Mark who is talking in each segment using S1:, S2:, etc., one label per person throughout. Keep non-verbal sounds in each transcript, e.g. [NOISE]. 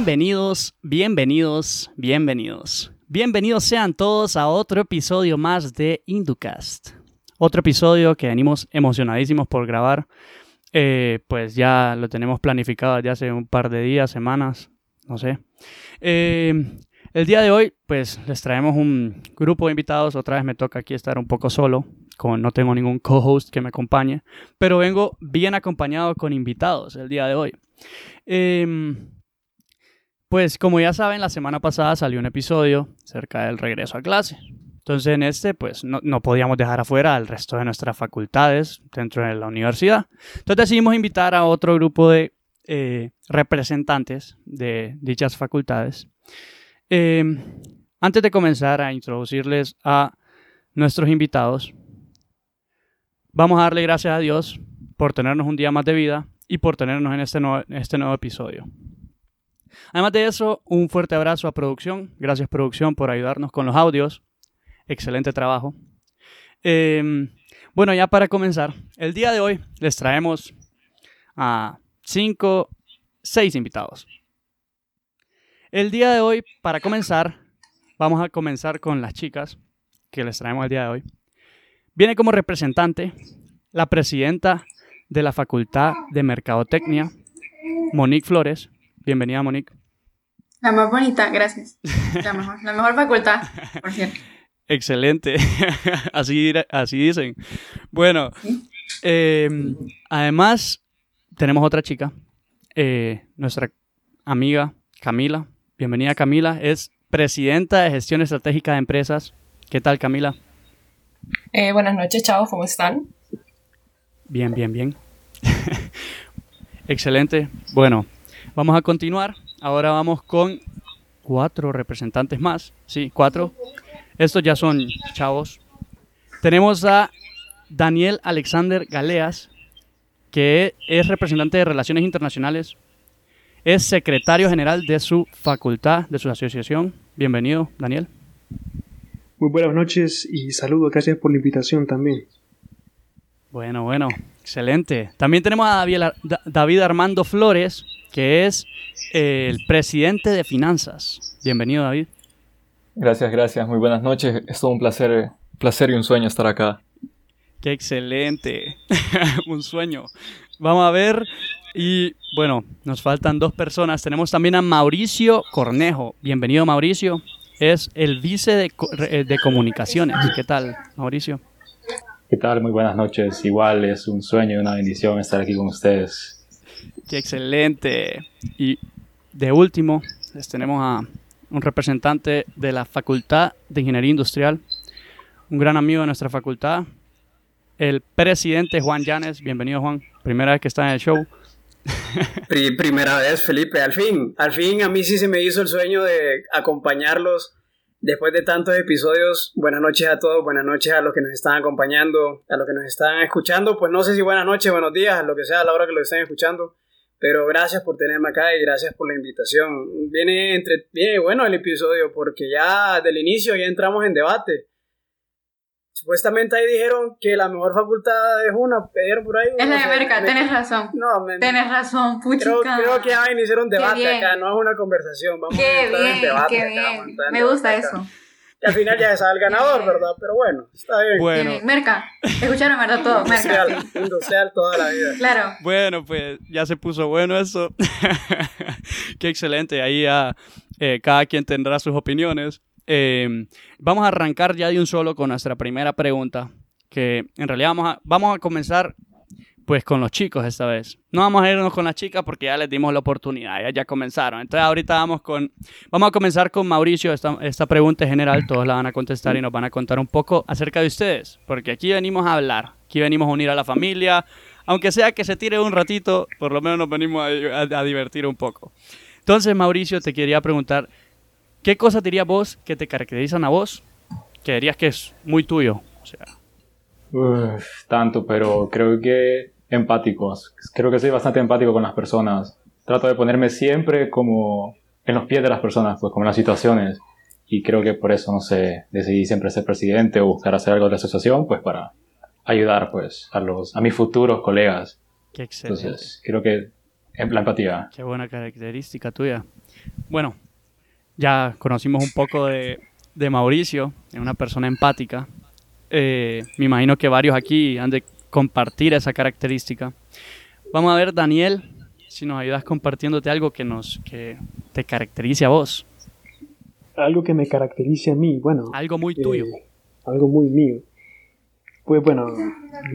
S1: Bienvenidos, bienvenidos, bienvenidos. Bienvenidos sean todos a otro episodio más de Inducast. Otro episodio que venimos emocionadísimos por grabar. Eh, pues ya lo tenemos planificado ya hace un par de días, semanas, no sé. Eh, el día de hoy, pues les traemos un grupo de invitados. Otra vez me toca aquí estar un poco solo, como no tengo ningún co-host que me acompañe, pero vengo bien acompañado con invitados el día de hoy. Em, pues como ya saben, la semana pasada salió un episodio acerca del regreso a clase. Entonces en este, pues no, podíamos dejar afuera al resto de nuestras facultades dentro de la universidad. Entonces decidimos invitar a otro grupo de eh, representantes de dichas facultades. Em, antes de comenzar a introducirles a nuestros invitados, vamos a darle gracias a Dios por tenernos un día más de vida y por tenernos en este nuevo, este nuevo episodio. Además de eso, un fuerte abrazo a producción. Gracias producción por ayudarnos con los audios. Excelente trabajo. Em, bueno, ya para comenzar, el día de hoy les traemos a cinco, seis invitados. El día de hoy, para comenzar, vamos a comenzar con las chicas que les traemos el día de hoy. Viene como representante la presidenta de la Facultad de Mercadotecnia, Monique Flores. Bienvenida, Monique.
S2: La más bonita, gracias. [LAUGHS] La mejor, la mejor facultad, por cierto.
S1: Excelente, [LAUGHS] así, así dicen. Bueno, em, además tenemos otra chica, eh, nuestra amiga Camila. Bienvenida Camila, es presidenta de gestión estratégica de empresas. ¿Qué tal Camila?
S3: Eh, buenas noches, chavos, ¿cómo están?
S1: Bien, bien, bien. [LAUGHS] Excelente. Bueno, vamos a continuar. Ahora vamos con cuatro representantes más. Sí, cuatro. Estos ya son chavos. Tenemos a Daniel Alexander Galeas, que es representante de Relaciones Internacionales. Es secretario general de su facultad, de su asociación. Bienvenido, Daniel.
S4: Muy buenas noches y saludos. Gracias por la invitación también.
S1: Bueno, bueno, excelente. También tenemos a David Armando Flores, que es el presidente de finanzas. Bienvenido, David.
S5: Gracias, gracias. Muy buenas noches. Es todo un placer, placer y un sueño estar acá.
S1: Qué excelente. [LAUGHS] un sueño. Vamos a ver. Y bueno, nos faltan dos personas. Tenemos también a Mauricio Cornejo. Bienvenido, Mauricio. Es el vice de, de comunicaciones. ¿Qué tal, Mauricio?
S6: ¿Qué tal? Muy buenas noches. Igual es un sueño y una bendición estar aquí con ustedes.
S1: Qué excelente. Y de último, les tenemos a un representante de la Facultad de Ingeniería Industrial, un gran amigo de nuestra facultad, el presidente Juan Llanes. Bienvenido, Juan. Primera vez que está en el show. [LAUGHS]
S7: Primera vez, Felipe. Al fin, al fin a mí sí se me hizo el sueño de acompañarlos Después de tantos episodios, buenas noches a todos, buenas noches a los que nos están acompañando, a los que nos están escuchando, pues no sé si buenas noches, buenos días, lo que sea a la hora que lo estén escuchando, pero gracias por tenerme acá y gracias por la invitación. Viene entre, viene bueno el episodio porque ya del inicio ya entramos en debate. Supuestamente ahí dijeron que la mejor facultad es una, pidieron por ahí.
S2: Es la de América, tenés razón. No, me, tenés razón, puchica.
S7: Creo, creo que ya iniciaron debate acá, no es una conversación. Vamos
S2: qué a bien, en debate. Qué bien, me gusta eso.
S7: Que al final ya sabe el ganador, ¿verdad? Pero bueno, está bien.
S2: Bueno. Merca, escucharon, ¿verdad? Todo, Merca.
S7: Industrial, industrial toda la vida.
S2: Claro.
S1: Bueno, pues ya se puso bueno eso. [LAUGHS] qué excelente. Ahí ya eh, cada quien tendrá sus opiniones. Em, vamos a arrancar ya de un solo con nuestra primera pregunta, que en realidad vamos a, vamos a comenzar pues con los chicos esta vez. No vamos a irnos con las chicas porque ya les dimos la oportunidad, ya, ya comenzaron. Entonces ahorita vamos con, vamos a comenzar con Mauricio, esta, esta pregunta es general, todos la van a contestar y nos van a contar un poco acerca de ustedes, porque aquí venimos a hablar, aquí venimos a unir a la familia, aunque sea que se tire un ratito, por lo menos nos venimos a divertir un poco. Entonces Mauricio, te quería preguntar, ¿Qué cosas dirías vos que te caracterizan a vos que dirías que es muy tuyo? O sea.
S6: tanto, pero creo que empáticos. Creo que soy bastante empático con las personas. Trato de ponerme siempre como en los pies de las personas, pues como en las situaciones. Y creo que por eso, no sé, decidí siempre ser presidente o buscar hacer algo de la asociación, pues para ayudar pues a los a mis futuros colegas.
S1: Qué excelente.
S6: Entonces, creo que en la empatía.
S1: Qué buena característica tuya. Bueno, ya conocimos un poco de, de Mauricio, es una persona empática. Eh, me imagino que varios aquí han de compartir esa característica. Vamos a ver, Daniel, si nos ayudas compartiéndote algo que nos que te caracterice a vos.
S4: Algo que me caracterice a mí, bueno.
S1: Algo muy tuyo.
S4: eh, algo muy mío. Pues bueno,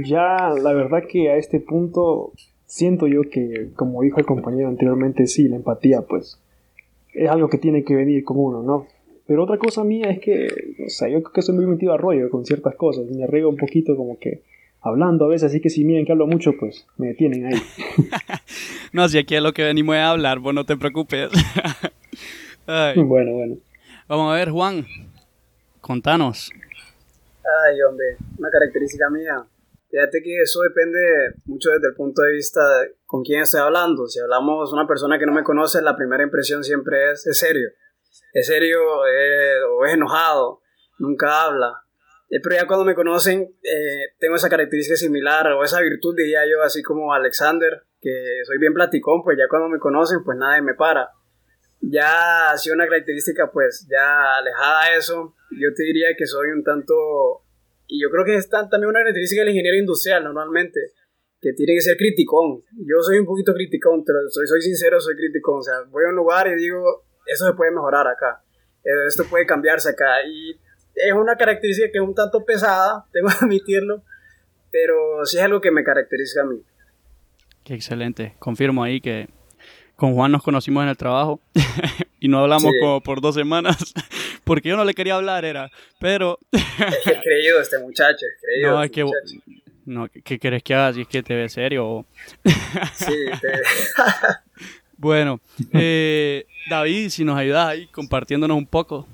S4: ya la verdad que a este punto siento yo que, como dijo el compañero anteriormente, sí, la empatía, pues es algo que tiene que venir con uno, ¿no? Pero otra cosa mía es que, o sea, yo creo que soy muy metido a rollo con ciertas cosas, me arriesgo un poquito como que hablando a veces, así que si miren que hablo mucho, pues me detienen ahí. [LAUGHS]
S1: No, si aquí es lo que venimos a hablar, vos no te preocupes. [LAUGHS] Ay.
S4: Bueno, bueno.
S1: Vamos a ver, Juan, contanos.
S7: Ay, hombre, una característica mía. Fíjate que eso depende mucho desde el punto de vista de con quién estoy hablando. Si hablamos de una persona que no me conoce, la primera impresión siempre es, es serio. Es serio eh, o es enojado, nunca habla. Eh, pero ya cuando me conocen, eh, tengo esa característica similar o esa virtud, diría yo, así como Alexander, que soy bien platicón, pues ya cuando me conocen, pues nadie me para. Ya ha sido una característica, pues ya alejada de eso, yo te diría que soy un tanto, y yo creo que es tan- también una característica del ingeniero industrial normalmente, que tiene que ser criticón. Yo soy un poquito criticón, te lo- soy, soy sincero, soy criticón. O sea, voy a un lugar y digo, eso se puede mejorar acá, esto puede cambiarse acá. Y es una característica que es un tanto pesada, [LAUGHS] tengo que admitirlo, pero sí es algo que me caracteriza a mí.
S1: Qué excelente. Confirmo ahí que con Juan nos conocimos en el trabajo [LAUGHS] y no hablamos
S7: Sí.
S1: como por dos semanas [LAUGHS] porque yo no le quería hablar, era. Pero,
S7: Es creído este muchacho, es creído.
S1: no, es
S7: este
S1: que.
S7: muchacho.
S1: No, ¿qué- ¿qué querés que haga? Si es que te ve serio.
S7: Sí, te-
S1: Bueno, eh, David, si nos ayudas ahí compartiéndonos un poco.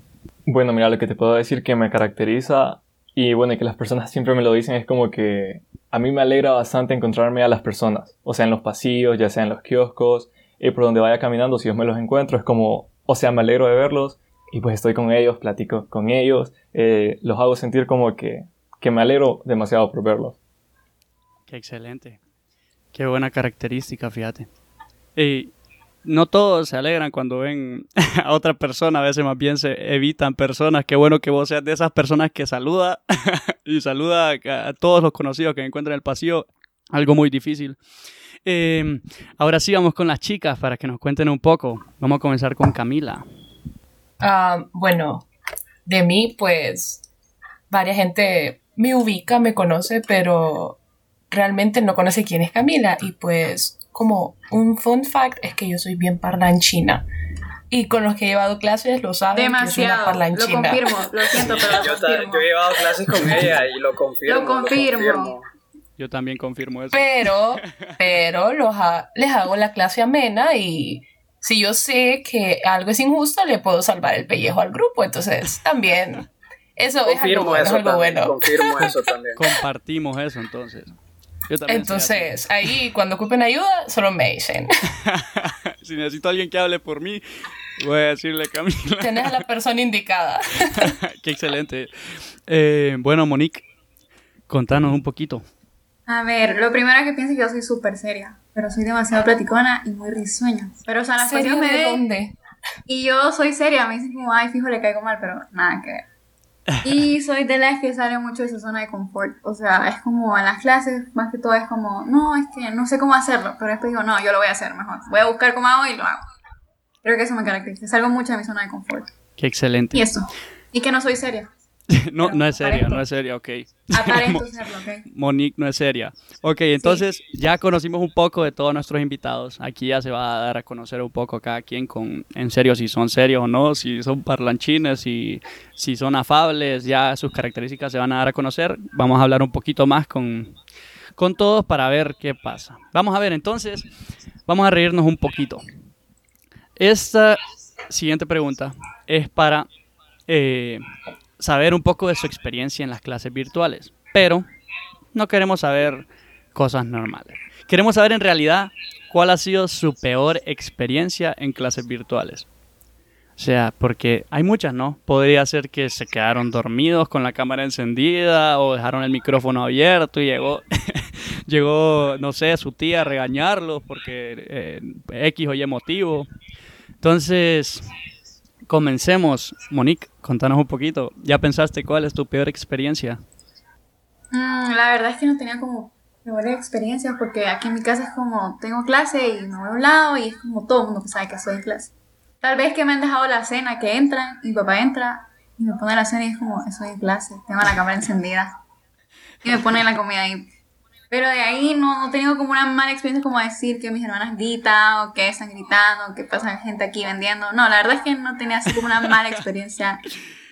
S5: Bueno, mira, lo que te puedo decir que me caracteriza y bueno, que las personas siempre me lo dicen es como que a mí me alegra bastante encontrarme a las personas, o sea, en los pasillos, ya sea en los kioscos, y por donde vaya caminando, si yo me los encuentro, es como, o sea, me alegro de verlos y pues estoy con ellos, platico con ellos, eh, los hago sentir como que, que me alegro demasiado por verlos.
S1: Qué excelente. Qué buena característica, fíjate. Y no todos se alegran cuando ven [LAUGHS] a otra persona, a veces más bien se evitan personas. Qué bueno que vos seas de esas personas que saluda [LAUGHS] y saluda a todos los conocidos que encuentran en el pasillo. Algo muy difícil. Eh, ahora sí vamos con las chicas para que nos cuenten un poco. Vamos a comenzar con Camila.
S3: Ah, bueno, de mí, pues, varias gente me ubica, me conoce, pero realmente no conoce quién es Camila. Y pues, como un fun fact, es que yo soy bien parlanchina. Y con los que he llevado clases lo saben. que soy una
S2: Demasiado. Lo
S3: parlanchina.
S2: confirmo. Lo siento, pero lo
S7: yo, ta-
S2: confirmo.
S7: yo he llevado clases con ella y lo confirmo.
S2: Lo confirmo.
S1: Yo también confirmo eso.
S3: Pero, [LAUGHS] pero los ha- les hago la clase amena y si yo sé que algo es injusto, le puedo salvar el pellejo al grupo. Entonces, también, eso es algo
S7: Confirmo
S3: bueno. es
S7: eso
S3: algo
S7: también.
S3: bueno.
S7: Confirmo eso también.
S1: Compartimos eso entonces. Yo.
S3: Entonces, ahí cuando ocupen ayuda, solo me dicen. [LAUGHS]
S1: si necesito a alguien que hable por mí, voy a decirle Camila.
S3: Tenés a la persona indicada. [LAUGHS]
S1: Qué excelente. Eh, bueno, Monique, contanos un poquito.
S2: A ver, lo primero que pienso es que yo soy súper seria, pero soy demasiado platicona y muy risueña. Pero, o sea, las
S3: ¿Serio
S2: personas me
S3: de
S2: ven
S3: dónde?
S2: y yo soy seria, me dicen como, ay, fijo, le caigo mal, pero nada que ver. Y soy de las que sale mucho de su zona de confort. O sea, es como en las clases, más que todo es como, no, es que no sé cómo hacerlo, pero después digo, no, yo lo voy a hacer mejor. Voy a buscar cómo hago y lo hago. Creo que eso me caracteriza. Salgo mucho de mi zona de confort.
S1: Qué excelente.
S2: Y eso. Y que no soy seria. [LAUGHS]
S1: no, no es seria, no es seria, ok.
S2: Aparento [LAUGHS] serlo, ¿ok?
S1: Monique no es seria. Ok, entonces ya conocimos un poco de todos nuestros invitados. Aquí ya se va a dar a conocer un poco cada quien con en serio si son serios o no, si son parlanchines, si, si son afables, ya sus características se van a dar a conocer. Vamos a hablar un poquito más con, con todos para ver qué pasa. Vamos a ver, entonces, vamos a reírnos un poquito. Esta siguiente pregunta es para eh, saber un poco de su experiencia en las clases virtuales, pero no queremos saber cosas normales. Queremos saber en realidad cuál ha sido su peor experiencia en clases virtuales. O sea, porque hay muchas, ¿no? Podría ser que se quedaron dormidos con la cámara encendida o dejaron el micrófono abierto y llegó, [LAUGHS] llegó, no sé, su tía a regañarlos porque eh, X o Y motivo. Entonces, comencemos. Monique, contanos un poquito. ¿Ya pensaste cuál es tu peor experiencia?
S2: Mm, la verdad es que no tenía como peores experiencias porque aquí en mi casa es como tengo clase y me voy a un lado y es como todo el mundo sabe que estoy en clase. Tal vez que me han dejado la cena, que entran, mi papá entra y me pone la cena y es como estoy en clase, tengo la cámara encendida y me pone la comida ahí. Pero de ahí no, no he tenido como una mala experiencia como decir que mis hermanas gritan o que están gritando, o que pasa gente aquí vendiendo. No, la verdad es que no tenía así como una mala experiencia.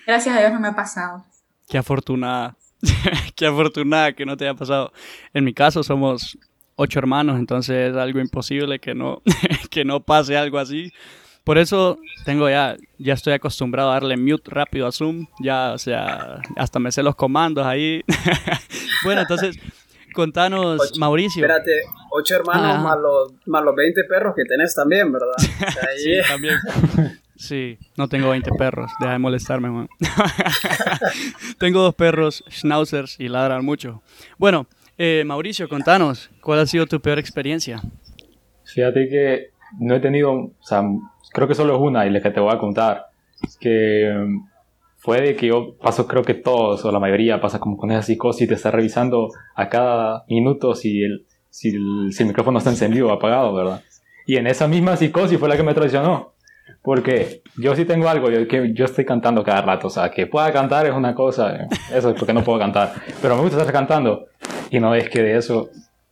S2: Gracias a Dios no me ha pasado.
S1: Qué afortunada. [LAUGHS] Qué afortunada que no te haya pasado. En mi caso somos ocho hermanos, entonces es algo imposible que no, [LAUGHS] que no pase algo así. Por eso tengo ya, ya estoy acostumbrado a darle mute rápido a Zoom, ya, o sea, hasta me sé los comandos ahí. [LAUGHS] bueno, entonces, contanos,
S7: Ocho-
S1: Mauricio.
S7: Espérate, ocho hermanos más los, más los 20 perros que tenés también, ¿verdad? [LAUGHS] O sea, ahí-
S1: Sí, también. Sí, no tengo 20 perros, deja de molestarme, man. [LAUGHS] tengo dos perros, schnauzers, y ladran mucho. Bueno, eh, Mauricio, contanos, ¿cuál ha sido tu peor experiencia?
S6: Fíjate que no he tenido, o sea, creo que solo es una y la que te voy a contar, que mm, fue de que yo paso, creo que todos o la mayoría pasa como con esa psicosis de estar revisando a cada minuto si el, si el, si el micrófono está encendido o apagado, ¿verdad? Y en esa misma psicosis fue la que me traicionó. Porque yo sí tengo algo, yo, que yo estoy cantando cada rato, o sea, que pueda cantar es una cosa, eso es porque no puedo cantar, pero me gusta estar cantando. Y no es que de eso,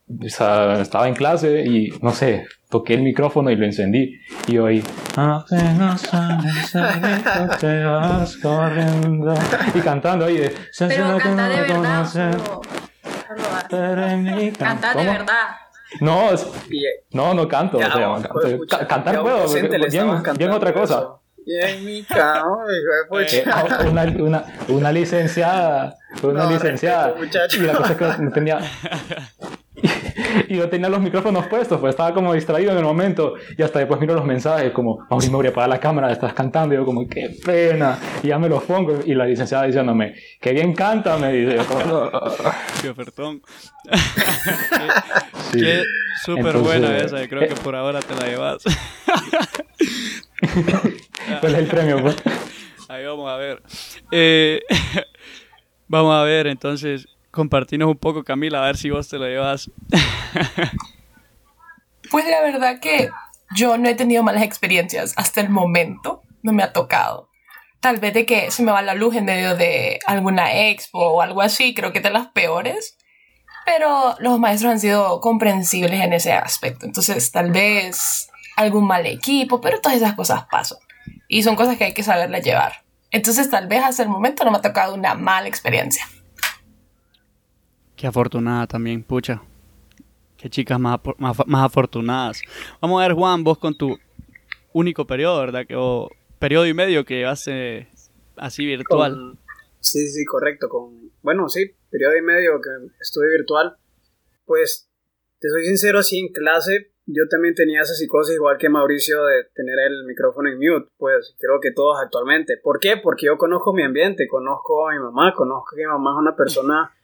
S6: o sea, estaba en clase y no sé, toqué el micrófono y lo encendí y oí "Apenas grito, te vas corriendo", y cantando ahí de
S2: Pero canta de verdad.
S6: "Conocer,
S2: Solo, solo haz.
S6: pero en mi
S2: Canta de verdad.
S6: No,
S7: eh,
S6: no, no canto,
S7: ya,
S6: o sea,
S7: vos,
S6: canto-
S7: pues, pucha,
S6: ca- cantar puedo, bien, bien otra cosa.
S7: en mi cama, [LAUGHS]
S6: Eh,
S7: pucha.
S6: una, una, una licenciada, una
S7: No,
S6: licenciada.
S7: respeto.
S6: Y la cosa es que no tenía. [LAUGHS] [LAUGHS] Y yo tenía los micrófonos puestos, pues estaba como distraído en el momento. Y hasta después miro los mensajes, como, Mauricio, me voy a apagar la cámara, estás cantando. Y yo, como, qué pena. Y ya me los pongo. Y la licenciada diciéndome, qué bien canta, me dice. Yo, [LAUGHS] como,
S1: Qué ofertón. [LAUGHS]
S6: Sí.
S1: Qué súper buena esa, creo que
S6: eh,
S1: por ahora te la llevas.
S6: ¿Cuál es el premio? pues?
S1: Ahí vamos a ver. Eh, vamos a ver, entonces, compartinos un poco, Camila, a ver si vos te lo llevas. [LAUGHS]
S3: Pues la verdad que yo no he tenido malas experiencias hasta el momento, no me ha tocado. Tal vez de que se me va la luz en medio de alguna expo o algo así, creo que de las peores. Pero los maestros han sido comprensibles en ese aspecto. Entonces, tal vez algún mal equipo, pero todas esas cosas pasan. Y son cosas que hay que saberle llevar. Entonces, tal vez hasta el momento no me ha tocado una mala experiencia.
S1: Qué afortunada también, pucha. Qué chicas más, más, más afortunadas. Vamos a ver, Juan, vos con tu único periodo, ¿verdad? Que, o periodo y medio que llevaste así virtual.
S7: Sí, sí, correcto. Con, bueno, sí, periodo y medio que estuve virtual. Pues, te soy sincero, así en clase, yo también tenía esa psicosis igual que Mauricio de tener el micrófono en mute. Pues, creo que todos actualmente. ¿Por qué? Porque yo conozco mi ambiente, conozco a mi mamá, conozco que mi mamá es una persona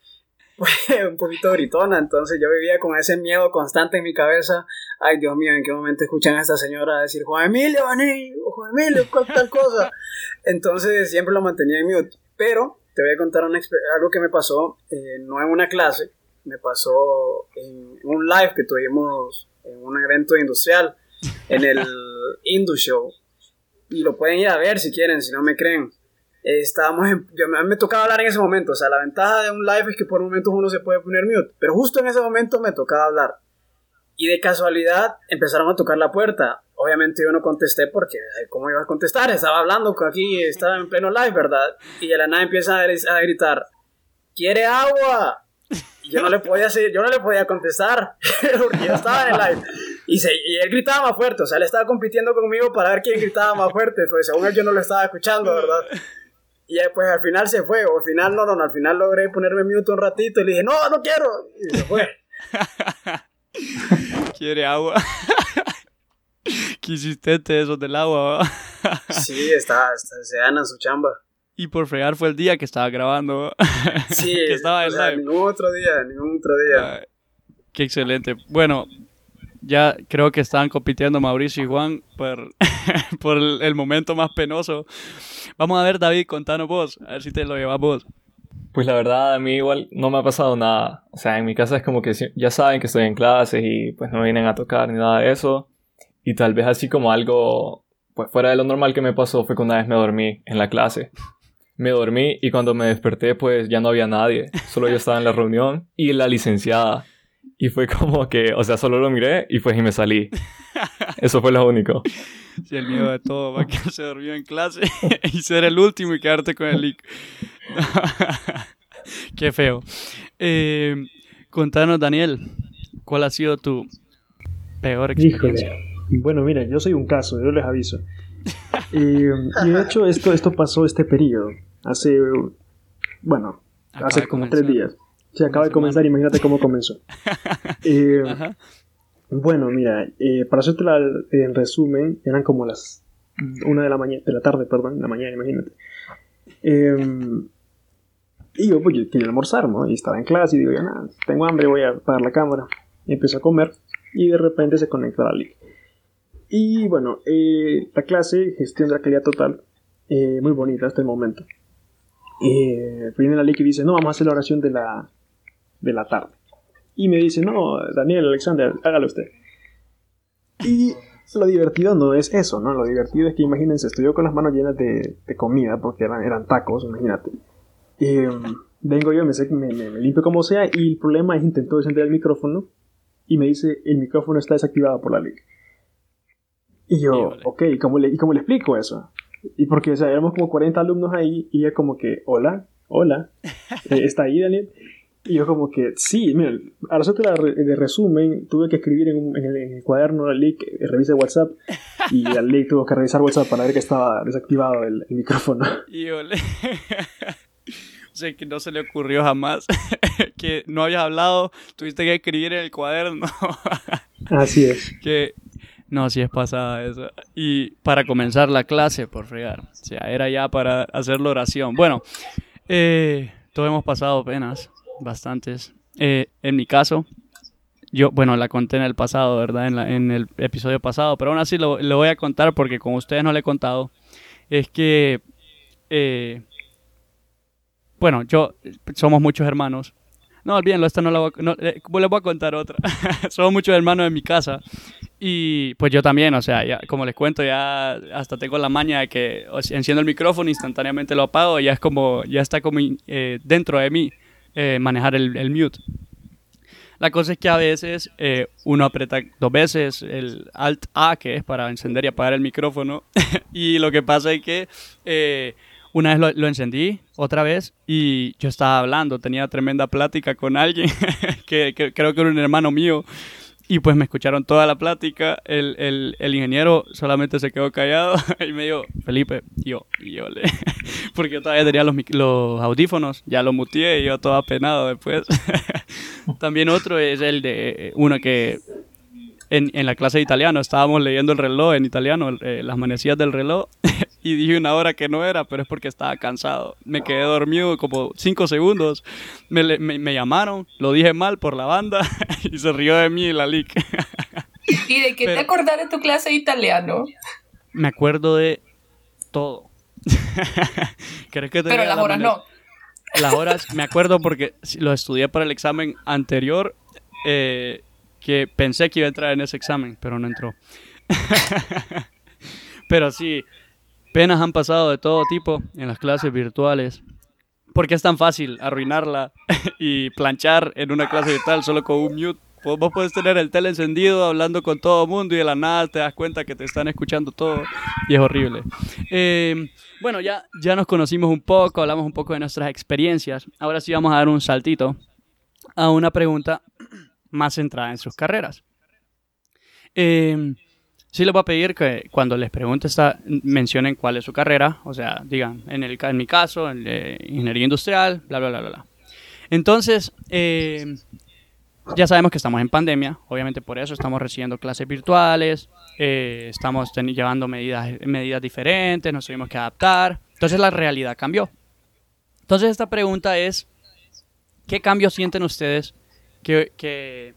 S7: un poquito gritona. Entonces, yo vivía con ese miedo constante en mi cabeza. Ay, Dios mío, ¿en qué momento escuchan a esta señora decir Juan Emilio, Juan Emilio, tal cosa? Entonces siempre lo mantenía en mute. Pero te voy a contar una algo que me pasó, eh, no en una clase, me pasó en un live que tuvimos en un evento industrial, en el Indu Show. Y lo pueden ir a ver si quieren, si no me creen. Eh, estábamos en, yo, me tocaba hablar en ese momento. O sea, la ventaja de un live es que por momentos uno se puede poner mute. Pero justo en ese momento me tocaba hablar. Y de casualidad empezaron a tocar la puerta. Obviamente yo no contesté porque, ¿cómo iba a contestar? Estaba hablando aquí, estaba en pleno live, ¿verdad? Y de la nada empieza a, gri- a gritar, ¿quiere agua? Y yo no le podía hacer, yo no le podía contestar [LAUGHS] porque yo estaba en el live. Y, se, y él gritaba más fuerte, o sea, él estaba compitiendo conmigo para ver quién gritaba más fuerte, pues según él yo no lo estaba escuchando, ¿verdad? Y pues al final se fue, o al final no, no, no, al final logré ponerme mute un ratito y le dije, no, no quiero, y se fue. [LAUGHS]
S1: Quiere agua. [LAUGHS] Qué insistente eso del agua. ¿va? [LAUGHS]
S7: Sí, está, está- se gana su chamba.
S1: Y por fregar fue el día que estaba grabando.
S7: Sí,
S1: que estaba
S7: o
S1: en
S7: sea,
S1: live.
S7: ningún otro día, ningún otro día.
S1: Qué excelente. Bueno, ya creo que estaban compitiendo Mauricio y Juan por, [LAUGHS] por el, el momento más penoso. Vamos a ver, David, contanos vos, a ver si te lo llevas vos.
S5: Pues la verdad, a mí igual no me ha pasado nada. O sea, en mi casa es como que ya saben que estoy en clases y pues no vienen a tocar ni nada de eso. Y tal vez así como algo, pues fuera de lo normal que me pasó fue que una vez me dormí en la clase. Me dormí y cuando me desperté pues ya no había nadie. Solo yo estaba en la reunión y la licenciada. Y fue como que, o sea, solo lo miré y pues y me salí. Eso fue lo único.
S1: Si el miedo de todo va a quedarse dormido en clase [LAUGHS] y ser el último y quedarte con el leak. [LAUGHS] Qué feo. Eh, contanos, Daniel, ¿cuál ha sido tu peor experiencia?
S4: Híjole. Bueno, mira, yo soy un caso, yo les aviso. Eh, y de hecho, esto, esto pasó este periodo. Hace. Bueno,
S1: Acaba
S4: hace como
S1: comenzar.
S4: tres días. Se acaba de
S1: semana.
S4: comenzar, imagínate cómo comenzó. [LAUGHS] Eh,
S1: Ajá.
S4: Bueno, mira, eh, para hacerte la, en resumen, eran como las una de la mañana, de la tarde, perdón, la mañana, imagínate. Eh, y yo, pues, yo quería almorzar, ¿no? Y estaba en clase y digo, ya nada, tengo hambre, voy a apagar la cámara. Y empiezo a comer y de repente se conecta la link. Y bueno, eh, la clase, gestión de la calidad total, eh, muy bonita hasta el momento. Viene la link y dice, no, vamos a hacer la oración de la, de la tarde. Y me dice, no, Daniel, Alexander, hágalo usted. Y lo divertido no es eso, ¿no? Lo divertido es que imagínense, estoy yo con las manos llenas de, de comida, porque eran, eran tacos, imagínate. Eh, vengo yo, me, me, me- me limpio como sea, y el problema es intento encender el micrófono, y me dice, el micrófono está desactivado por la link. Y yo,
S1: Híjole.
S4: ok, ¿y cómo, le, ¿y cómo le explico eso? Y porque, o sea, éramos como 40 alumnos ahí, y ella como que, hola, hola, [LAUGHS] eh, ¿está ahí Daniel? Y yo como que, sí, mira, a la de resumen, tuve que escribir en, un- en el, en el cuaderno la link, eh, revise WhatsApp, y la [LAUGHS] link tuvo que revisar WhatsApp para ver que estaba desactivado el, el micrófono.
S1: Híjole. [LAUGHS] o sea, que no se le ocurrió jamás [LAUGHS] que no habías hablado, tuviste que escribir en el cuaderno.
S4: Así es.
S1: que no, si es pasada eso. Y para comenzar la clase, por fregar. O sea, era ya para hacer la oración. Bueno, eh, todos hemos pasado penas, bastantes. Eh, en mi caso, yo, bueno, la conté en el pasado, ¿verdad? En, la- en el episodio pasado, pero aún así lo, lo voy a contar porque con ustedes no le he contado. Es que, eh, bueno, yo, somos muchos hermanos. No, olvídenlo, esta no la voy a, no, eh, les voy a contar otra. [LAUGHS] somos muchos hermanos en mi casa. Y pues yo también, o sea, ya, como les cuento, ya hasta tengo la maña de que enciendo el micrófono, instantáneamente lo apago, ya es como, ya está como eh, dentro de mí eh, manejar el, el mute. La cosa es que a veces eh, uno aprieta dos veces el Alt A, que es para encender y apagar el micrófono, [LAUGHS] y lo que pasa es que eh, una vez lo, lo encendí, otra vez, y yo estaba hablando, tenía tremenda plática con alguien, [LAUGHS] que, que creo que era un hermano mío, y pues me escucharon toda la plática. El, el, el ingeniero solamente se quedó callado [LAUGHS] y me dijo, Felipe, yo, yo le. [LAUGHS] Porque yo todavía tenía los, los audífonos, ya lo muteé y yo todo apenado después. [LAUGHS] También otro es el de eh, uno que en, en la clase de italiano estábamos leyendo el reloj en italiano, el- eh, las manecillas del reloj, [LAUGHS] y dije una hora que no era, pero es porque estaba cansado. Me quedé dormido como cinco segundos. Me, me, me llamaron, lo dije mal por la banda [LAUGHS] y se rió de mí la lic. [LAUGHS]
S3: ¿Y de qué
S1: Pero-
S3: te acordás de tu clase de italiano?
S1: me acuerdo de todo. ¿Crees que te
S3: Pero las
S1: la
S3: horas no.
S1: Las horas, me acuerdo porque lo estudié para el examen anterior, eh, que pensé que iba a entrar en ese examen, pero no entró. [LAUGHS] pero sí, penas han pasado de todo tipo en las clases virtuales. Porque es tan fácil arruinarla [LAUGHS] y planchar en una clase virtual solo con un mute. Vos puedes tener el tele encendido hablando con todo el mundo y de la nada te das cuenta que te están escuchando todo y es horrible. Eh, bueno, ya, ya nos conocimos un poco, hablamos un poco de nuestras experiencias. Ahora sí vamos a dar un saltito a una pregunta más centrada en sus carreras. Eh, sí les voy a pedir que cuando les pregunte esta, mencionen cuál es su carrera, o sea, digan, en, el, en mi caso, en ingeniería industrial, bla, bla, bla, bla. Entonces, eh, ya sabemos que estamos en pandemia, obviamente por eso estamos recibiendo clases virtuales, eh, estamos llevando medidas, medidas diferentes, nos tuvimos que adaptar, entonces la realidad cambió. Entonces esta pregunta es, ¿qué cambios sienten ustedes que,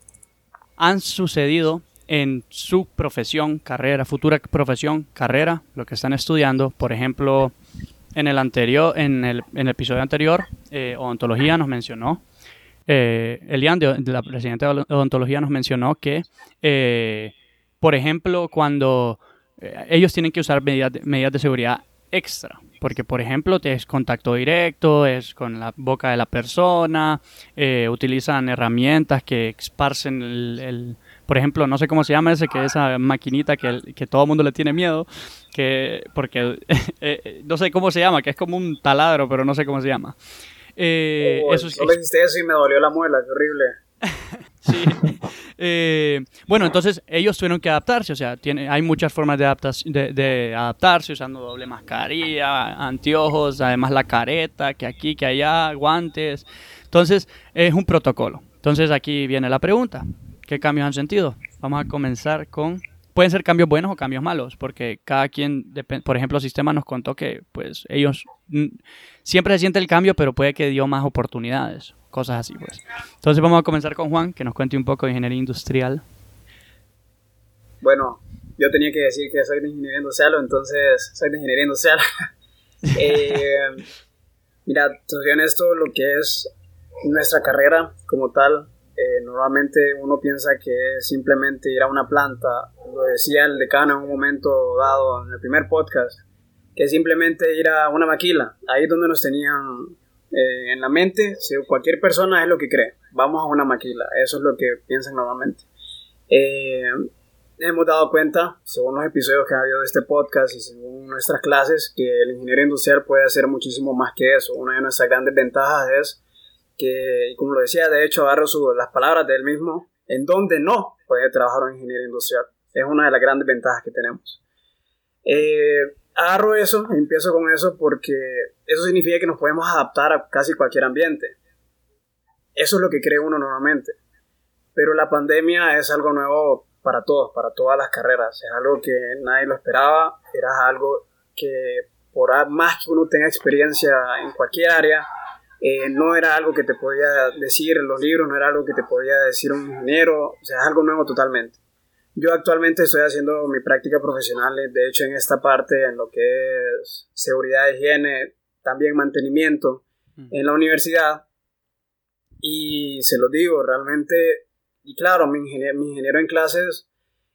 S1: han sucedido en su profesión, carrera, futura profesión, carrera, lo que están estudiando. Por ejemplo, en el anterior, en el, episodio anterior, eh, odontología nos mencionó, eh, Elian, la presidenta de odontología, nos mencionó que, eh, por ejemplo, cuando eh, ellos tienen que usar medidas de, medidas de seguridad extra, porque por ejemplo es contacto directo, es con la boca de la persona, eh, utilizan herramientas que esparcen el, el- por ejemplo, no sé cómo se llama ese, que esa maquinita que, que todo el mundo le tiene miedo, que porque [LAUGHS] eh, eh, no sé cómo se llama, que es como un taladro, pero no sé cómo se llama. Eh,
S7: Oh,
S1: eso es-
S7: solo hiciste eso y me dolió la muela, qué horrible. [LAUGHS]
S1: Eh, bueno, entonces ellos tuvieron que adaptarse, o sea, tiene, hay muchas formas de, adaptas- de, adaptarse, usando doble mascarilla, anteojos, además la careta, que aquí, que allá, guantes. Entonces, es un protocolo. Entonces, aquí viene la pregunta. ¿Qué cambios han sentido? Vamos a comenzar con... Pueden ser cambios buenos o cambios malos, porque cada quien, por ejemplo, Sistema nos contó que pues ellos mm, siempre se siente el cambio, pero puede que dio más oportunidades, cosas así pues. Entonces vamos a comenzar con Juan, que nos cuente un poco de ingeniería industrial.
S7: Bueno, yo tenía que decir que soy de ingeniería industrial, entonces soy de ingeniería industrial. [LAUGHS] Eh, mira, soy honesto, lo que es nuestra carrera como tal, eh, normalmente uno piensa que es simplemente ir a una planta, lo decía el decano en un momento dado en el primer podcast, que es simplemente ir a una maquila, ahí es donde nos tenían eh, en la mente, si cualquier persona es lo que cree, vamos a una maquila, eso es lo que piensan normalmente. Eh, hemos dado cuenta, según los episodios que ha habido de este podcast y según nuestras clases, que el ingeniero industrial puede hacer muchísimo más que eso. Una de nuestras grandes ventajas es que, como lo decía, de hecho agarro su- las palabras de él mismo, en donde no puede trabajar un ingeniero industrial. Es una de las grandes ventajas que tenemos. Eh, agarro eso, empiezo con eso porque eso significa que nos podemos adaptar a casi cualquier ambiente. Eso es lo que cree uno normalmente. Pero la pandemia es algo nuevo para todos, para todas las carreras. Es algo que nadie lo esperaba, era algo que por más que uno tenga experiencia en cualquier área, eh, no era algo que te podía decir en los libros, no era algo que te podía decir un ingeniero, o sea, es algo nuevo totalmente. Yo actualmente estoy haciendo mi práctica profesional, eh, de hecho en esta parte, en lo que es seguridad, higiene, también mantenimiento en la universidad. Y se lo digo, realmente, y claro, mi ingeniero, mi ingeniero en clases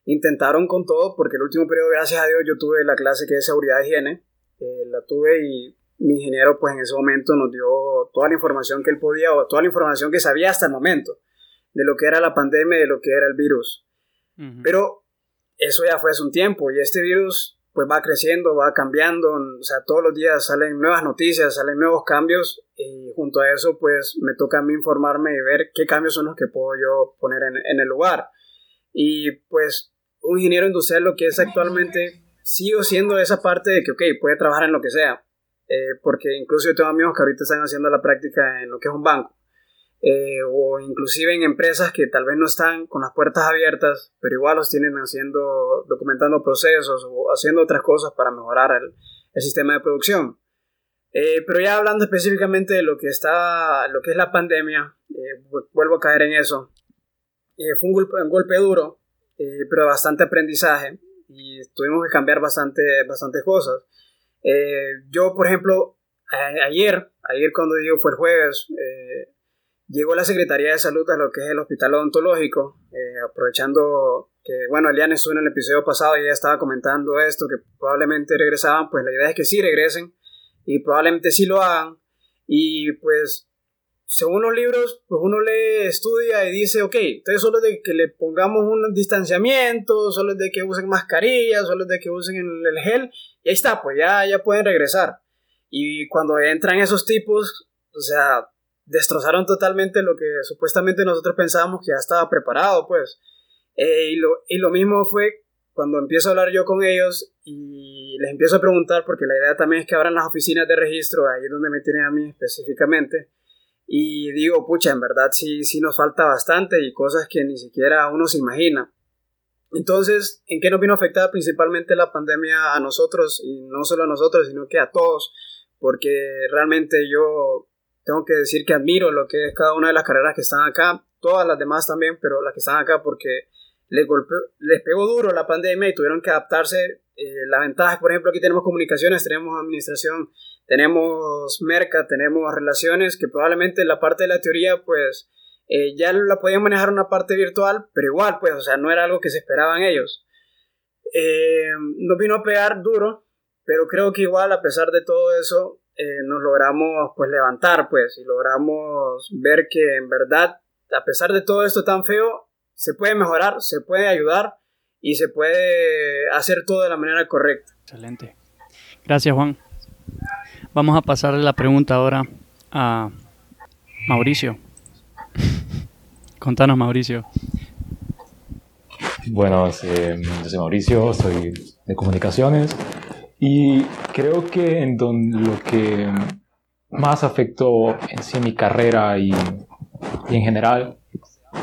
S7: intentaron con todo, porque el último periodo, gracias a Dios, yo tuve la clase que es seguridad e higiene, eh, la tuve y mi ingeniero pues en ese momento nos dio toda la información que él podía o toda la información que sabía hasta el momento de lo que era la pandemia y de lo que era el virus. Pero eso ya fue hace un tiempo y este virus pues va creciendo, va cambiando, o sea, todos los días salen nuevas noticias, salen nuevos cambios y junto a eso pues me toca a mí informarme y ver qué cambios son los que puedo yo poner en, en el lugar. Y pues un ingeniero industrial lo que es actualmente sigo siendo esa parte de que, ok, puede trabajar en lo que sea, eh, porque incluso yo tengo amigos que ahorita están haciendo la práctica en lo que es un banco eh, o inclusive en empresas que tal vez no están con las puertas abiertas, pero igual los tienen haciendo, documentando procesos o haciendo otras cosas para mejorar el, el sistema de producción. Eh, pero ya hablando específicamente de lo que está, lo que es la pandemia, eh, vu- vuelvo a caer en eso. Eh, fue un golpe, un golpe duro, eh, pero bastante aprendizaje y tuvimos que cambiar bastante, bastantes cosas. Eh, yo, por ejemplo, ayer, ayer cuando digo fue el jueves, eh, llegó la Secretaría de Salud a lo que es el Hospital Odontológico, eh, aprovechando que, bueno, Eliane estuvo en el episodio pasado y ella estaba comentando esto, que probablemente regresaban, pues la idea es que sí regresen y probablemente sí lo hagan. Y pues, según los libros, pues uno lee, estudia y dice, ok, entonces solo es de que le pongamos un distanciamiento, solo es de que usen mascarillas, solo es de que usen el gel, y ahí está, pues ya, ya pueden regresar. Y cuando entran esos tipos, o sea, destrozaron totalmente lo que supuestamente nosotros pensábamos que ya estaba preparado, pues. Eh, y, lo, y lo mismo fue cuando empiezo a hablar yo con ellos y les empiezo a preguntar, porque la idea también es que abran las oficinas de registro, ahí es donde me tienen a mí específicamente. Y digo, pucha, en verdad sí, sí nos falta bastante y cosas que ni siquiera uno se imagina. Entonces, ¿en qué nos vino a afectar principalmente la pandemia a nosotros? Y no solo a nosotros, sino que a todos, porque realmente yo tengo que decir que admiro lo que es cada una de las carreras que están acá. todas las demás también, pero las que están acá porque les, golpeó, les pegó duro la pandemia y tuvieron que adaptarse. Eh, la ventaja, por ejemplo, aquí tenemos comunicaciones, tenemos administración, tenemos merca, tenemos relaciones, que probablemente la parte de la teoría, pues eh, ya la podían manejar una parte virtual, pero igual, pues, o sea, no era algo que se esperaban ellos. Eh, nos vino a pegar duro, pero creo que igual, a pesar de todo eso, eh, nos logramos pues levantar, pues, y logramos ver que en verdad, a pesar de todo esto tan feo, se puede mejorar, se puede ayudar y se puede hacer todo de la manera correcta.
S1: Excelente. Gracias, Juan. Vamos a pasarle la pregunta ahora a Mauricio. [LAUGHS] Contanos, Mauricio.
S6: Bueno, eh, yo soy Mauricio, soy de comunicaciones y creo que en don, lo que más afectó en sí mi carrera y, y en general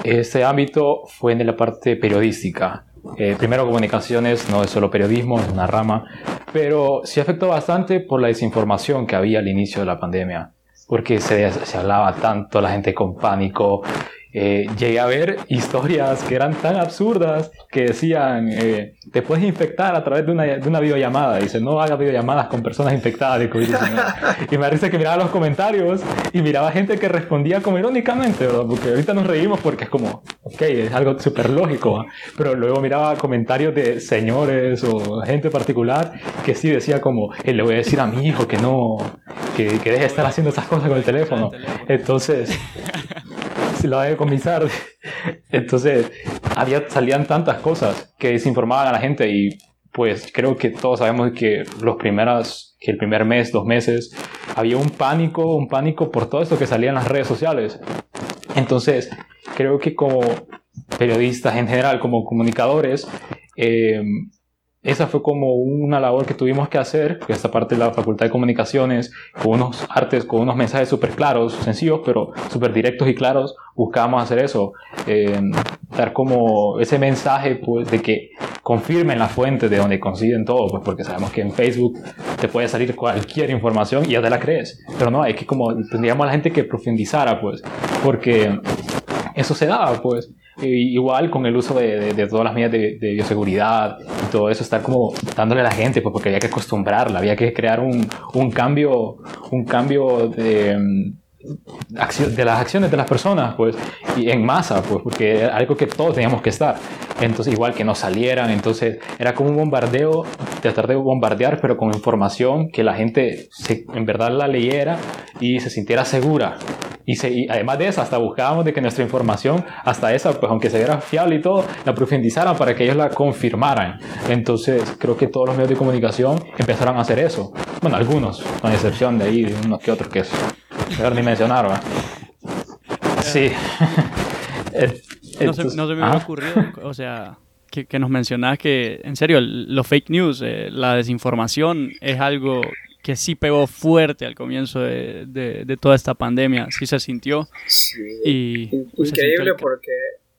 S6: ese ámbito fue en la parte periodística. Eh, primero comunicaciones no es solo periodismo, es una rama, pero sí afectó bastante por la desinformación que había al inicio de la pandemia, porque se, se hablaba tanto, la gente con pánico, eh, llegué a ver historias que eran tan absurdas que decían, eh, te puedes infectar a través de una, de una videollamada. Dice, no hagas videollamadas con personas infectadas de COVID-19. [LAUGHS] y me parece que miraba los comentarios y miraba gente que respondía como irónicamente, ¿verdad? Porque ahorita nos reímos porque es como, ok, es algo súper lógico. Pero luego miraba comentarios de señores o gente particular que sí decía como, eh, le voy a decir a mi hijo que no, que, que deje de estar haciendo esas cosas con el teléfono. Entonces [LAUGHS] si lo de comisar. Entonces, había, salían tantas cosas que desinformaban a la gente y pues creo que todos sabemos que los primeros, que el primer mes, dos meses, había un pánico, un pánico por todo esto que salía en las redes sociales. Entonces, creo que como periodistas en general, como comunicadores, eh, esa fue como una labor que tuvimos que hacer, que esta parte de la Facultad de Comunicaciones, con unos artes, con unos mensajes súper claros, sencillos, pero súper directos y claros, buscábamos hacer eso, eh, dar como ese mensaje pues, de que confirmen la fuente de donde consiguen todo, pues porque sabemos que en Facebook te puede salir cualquier información y ya te la crees, pero no, hay que como tendríamos a la gente que profundizara, pues, porque eso se daba, pues. Igual con el uso de, de, todas las medidas de, de, bioseguridad y todo eso, estar como dándole a la gente, pues porque había que acostumbrarla, había que crear un, un cambio, un cambio de, de las acciones de las personas, pues, y en masa, pues, porque algo que todos teníamos que estar. Entonces, igual que no salieran, entonces era como un bombardeo, tratar de bombardear, pero con información que la gente se, en verdad la leyera y se sintiera segura. Y, se, además de eso, hasta buscábamos de que nuestra información, hasta esa, pues aunque se viera fiable y todo, la profundizaran para que ellos la confirmaran. Entonces, creo que todos los medios de comunicación empezaron a hacer eso. Bueno, algunos, con excepción de ahí, de unos que otros que es mejor ni mencionar, ¿va? Sí. [LAUGHS]
S1: no, se, no, se, me hubiera ocurrido, o sea, que, que, nos mencionás que, en serio, los fake news, eh, la desinformación es algo que sí pegó fuerte al comienzo de, de, de toda esta pandemia, sí se sintió.
S7: Sí.
S1: Y,
S7: Increíble porque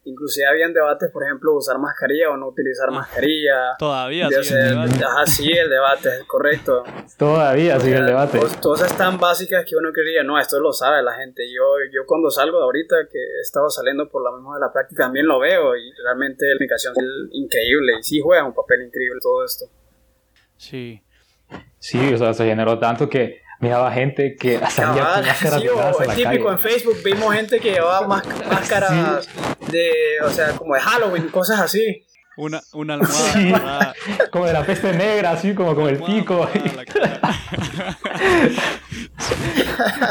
S7: inclusive habían debates, por ejemplo, usar mascarilla o no utilizar mascarilla. [LAUGHS]
S1: Todavía
S7: sigue
S1: hacer,
S7: el debate. Ajá, sí, el debate, correcto.
S6: Todavía sigue el debate.
S7: Cosas tan básicas que uno quería, no, esto lo sabe la gente. Yo, yo cuando salgo de ahorita, que he estado saliendo por la misma de la práctica, también lo veo y realmente la comunicación es increíble y sí juega un papel increíble todo esto.
S1: Sí.
S6: Sí, o sea, se generó tanto que miraba gente que salía con máscaras
S7: sí,
S6: de gas
S7: o
S6: a la
S7: típico
S6: calle.
S7: en Facebook vimos gente que llevaba más, [LAUGHS] máscaras de, o sea, como de Halloween, cosas así.
S1: Una, una almohada
S6: Sí.
S1: para- [LAUGHS]
S6: Como de la peste negra, así como con el pico.
S1: para la [LAUGHS] cara.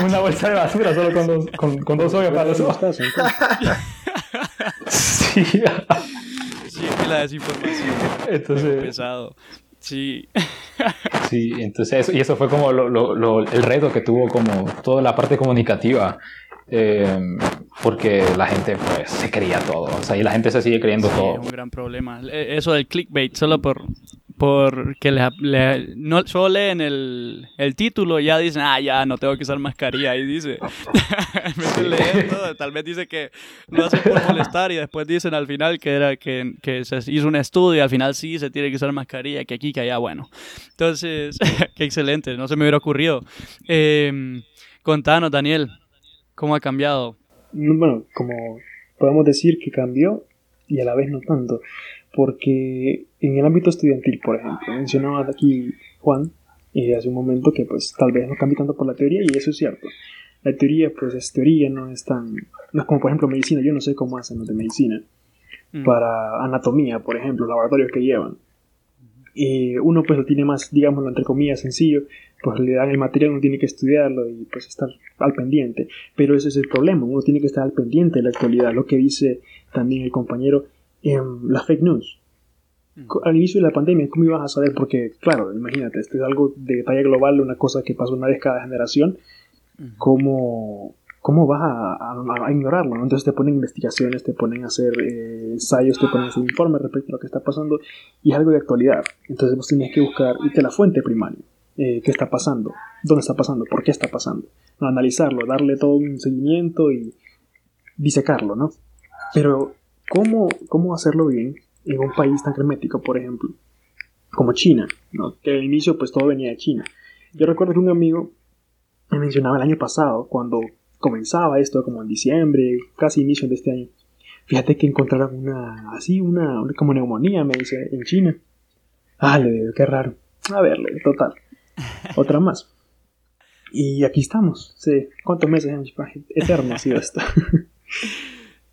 S6: Una bolsa de basura solo con dos, con, con dos hoyos para los
S4: ¿Cómo
S6: ojos. Sí.
S1: Sí, es que la desinformación es
S6: Entonces,
S1: pesado. Sí.
S6: sí, entonces eso, y eso fue como lo- lo- lo- el reto que tuvo como toda la parte comunicativa. eh, porque la gente pues se creía todo, o sea, y la gente se sigue creyendo
S1: Sí,
S6: todo.
S1: es un gran problema. Eh, Eso del clickbait, solo por, por que le, le- no, solo leen el, el título y ya dicen, ah, ya no tengo que usar mascarilla. Ahí dice. [LAUGHS] todo, tal vez dice que lo hacen por molestar y después dicen al final que era que, que se hizo un estudio y al final sí se tiene que usar mascarilla, que aquí, que allá, bueno. Entonces, [LAUGHS] qué excelente, no se me hubiera ocurrido. Eh, contanos, Daniel, ¿cómo ha cambiado?
S4: No, Bueno, como podemos decir que cambió y a la vez no tanto. Porque en el ámbito estudiantil, por ejemplo, mencionaba aquí Juan eh, hace un momento que pues tal vez no cambie tanto por la teoría y eso es cierto. La teoría pues es teoría, no es tan... No es como por ejemplo medicina, yo no sé cómo hacen los de medicina.
S1: Mm.
S4: Para anatomía, por ejemplo, laboratorios que llevan. Y uno pues lo tiene más, digámoslo entre comillas, sencillo, pues le dan el material, uno tiene que estudiarlo y pues estar al pendiente. Pero ese es el problema, uno tiene que estar al pendiente de la actualidad, lo que dice también el compañero, en la fake news. Al inicio de la pandemia, ¿cómo ibas a saber? Porque, claro, imagínate, esto es algo de talla global, una cosa que pasó una vez cada generación. ¿Cómo, cómo vas a, a- a ignorarlo? no? Entonces te ponen investigaciones, te ponen a hacer eh, ensayos, te ponen a hacer informes respecto a lo que está pasando y es algo de actualidad. Entonces vos tienes que buscar, y que la fuente primaria, eh, qué está pasando, dónde está pasando, por qué está pasando, analizarlo, darle todo un seguimiento y disecarlo, ¿no? Pero, ¿cómo, cómo hacerlo bien en un país tan hermético, por ejemplo, como China. Que al inicio pues todo venía de China. Yo recuerdo que un amigo me mencionaba el año pasado, cuando comenzaba esto, como en diciembre, casi inicio de este año. Fíjate que encontraron una, así, una, como neumonía, me dice, en China. Ah, le digo, qué raro. A ver, le digo, total. Otra más. Y aquí estamos. Sí, ¿Cuántos meses? Eterno ha sido esto. [LAUGHS]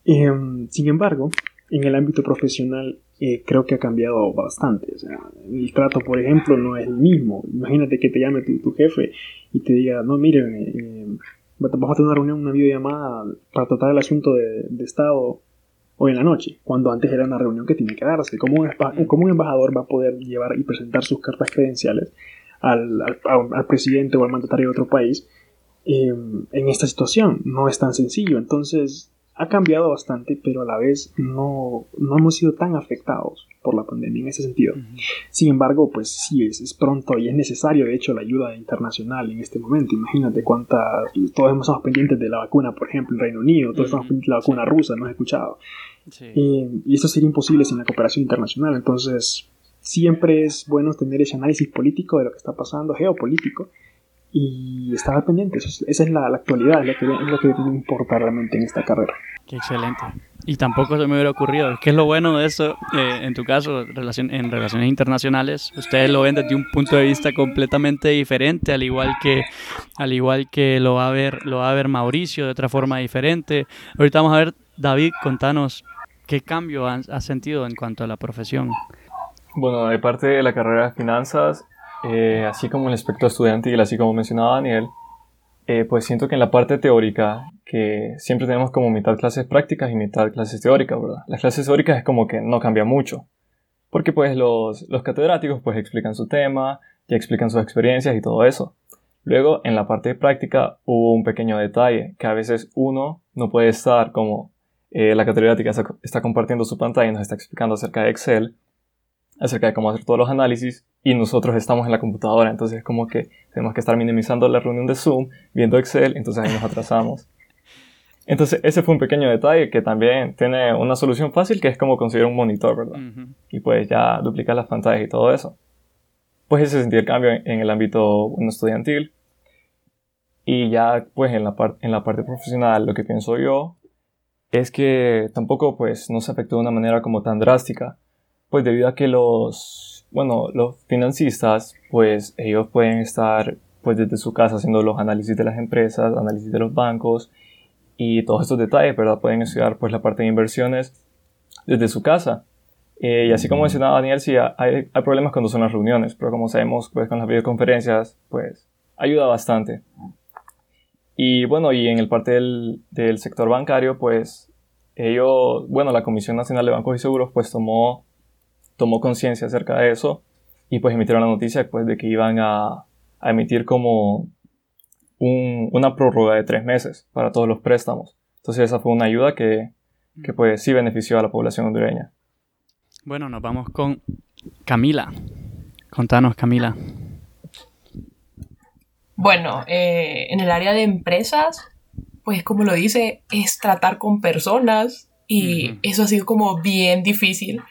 S4: Em, sin embargo, en el ámbito profesional eh, creo que ha cambiado bastante. O sea, el trato, por ejemplo, no es el mismo. Imagínate que te llame tu, tu jefe y te diga, no, miren, eh, eh, vamos a tener una reunión, una videollamada para tratar el asunto de, de Estado hoy en la noche, cuando antes era una reunión que tiene que darse. ¿Cómo un, cómo un embajador va a poder llevar y presentar sus cartas credenciales al, al- al- al presidente o al mandatario de otro país eh, en esta situación? No es tan sencillo. Entonces, ha cambiado bastante, pero a la vez no, no hemos sido tan afectados por la pandemia en ese sentido. Sin embargo, pues sí, es, es pronto y es necesario, de hecho, la ayuda internacional en este momento. Imagínate cuántas, todos estamos pendientes de la vacuna, por ejemplo, en Reino Unido, todos estamos pendientes de la vacuna rusa, no has escuchado.
S1: Sí.
S4: Eh, y esto sería imposible sin la cooperación internacional. Entonces, siempre es bueno tener ese análisis político de lo que está pasando, geopolítico, y estar al pendiente. Eso es- esa es la, la actualidad, es lo, que, es lo que importa realmente en esta carrera.
S1: Qué excelente. Y tampoco se me hubiera ocurrido. ¿Qué es lo bueno de eso? eh, en tu caso, relación, en relaciones internacionales, ustedes lo ven desde un punto de vista completamente diferente, al igual que, al igual que lo va a ver, lo va a ver Mauricio de otra forma diferente. Ahorita vamos a ver, David, contanos qué cambio has, has sentido en cuanto a la profesión.
S5: Bueno, de parte de la carrera de finanzas, eh, así como el aspecto estudiantil, así como mencionaba Daniel, eh, pues siento que en la parte teórica, que siempre tenemos como mitad clases prácticas y mitad clases teóricas, ¿verdad? Las clases teóricas es como que no cambia mucho, porque pues los, los catedráticos pues explican su tema, ya explican sus experiencias y todo eso. Luego, en la parte práctica hubo un pequeño detalle, que a veces uno no puede estar como eh, la catedrática está, está compartiendo su pantalla y nos está explicando acerca de Excel, acerca de cómo hacer todos los análisis y nosotros estamos en la computadora, entonces es como que tenemos que estar minimizando la reunión de Zoom, viendo Excel, entonces ahí nos atrasamos. Entonces ese fue un pequeño detalle que también tiene una solución fácil que es como conseguir un monitor, ¿verdad?
S1: Ujú.
S5: Y pues ya duplicar las pantallas y todo eso. Pues ese sentí el cambio en, el ámbito estudiantil. Y ya pues en la, en la parte profesional lo que pienso yo es que tampoco pues no se afectó de una manera como tan drástica pues debido a que los, bueno, los financistas, pues ellos pueden estar pues desde su casa haciendo los análisis de las empresas, análisis de los bancos y todos estos detalles, ¿verdad? Pueden estudiar pues la parte de inversiones desde su casa. Eh, y así como mencionaba Daniel, sí, hay, hay problemas cuando son las reuniones, pero como sabemos, pues con las videoconferencias, pues ayuda bastante. Y bueno, y en el parte del, del sector bancario, pues ellos, bueno, la Comisión Nacional de Bancos y Seguros, pues tomó tomó conciencia acerca de eso y pues emitieron la noticia pues de que iban a, a emitir como un- una prórroga de tres meses para todos los préstamos. Entonces esa fue una ayuda que, que pues sí benefició a la población hondureña.
S1: Bueno, nos vamos con Camila. Contanos, Camila.
S3: Bueno, eh, en el área de empresas, pues como lo dice, es tratar con personas y eso ha sido como bien difícil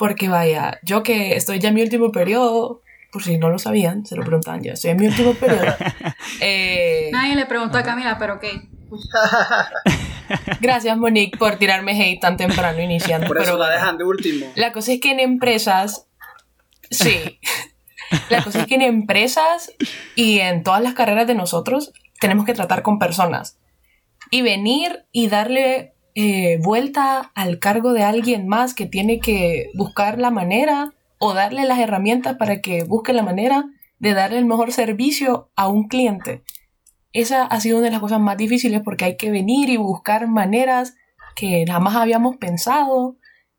S3: porque vaya, yo que estoy ya en mi último periodo, por si no lo sabían, se lo preguntaban ya, estoy en mi último periodo. [LAUGHS] eh,
S2: Nadie le preguntó a Camila, pero ok. [LAUGHS]
S3: Gracias, Monique, por tirarme hate tan temprano iniciando.
S7: Por eso
S3: pero
S7: la dejan de último.
S3: La cosa es que en empresas, sí, la cosa es que en empresas y en todas las carreras de nosotros tenemos que tratar con personas. Y venir y darle eh, vuelta al cargo de alguien más que tiene que buscar la manera o darle las herramientas para que busque la manera de darle el mejor servicio a un cliente. Esa ha sido una de las cosas más difíciles porque hay que venir y buscar maneras que jamás habíamos pensado.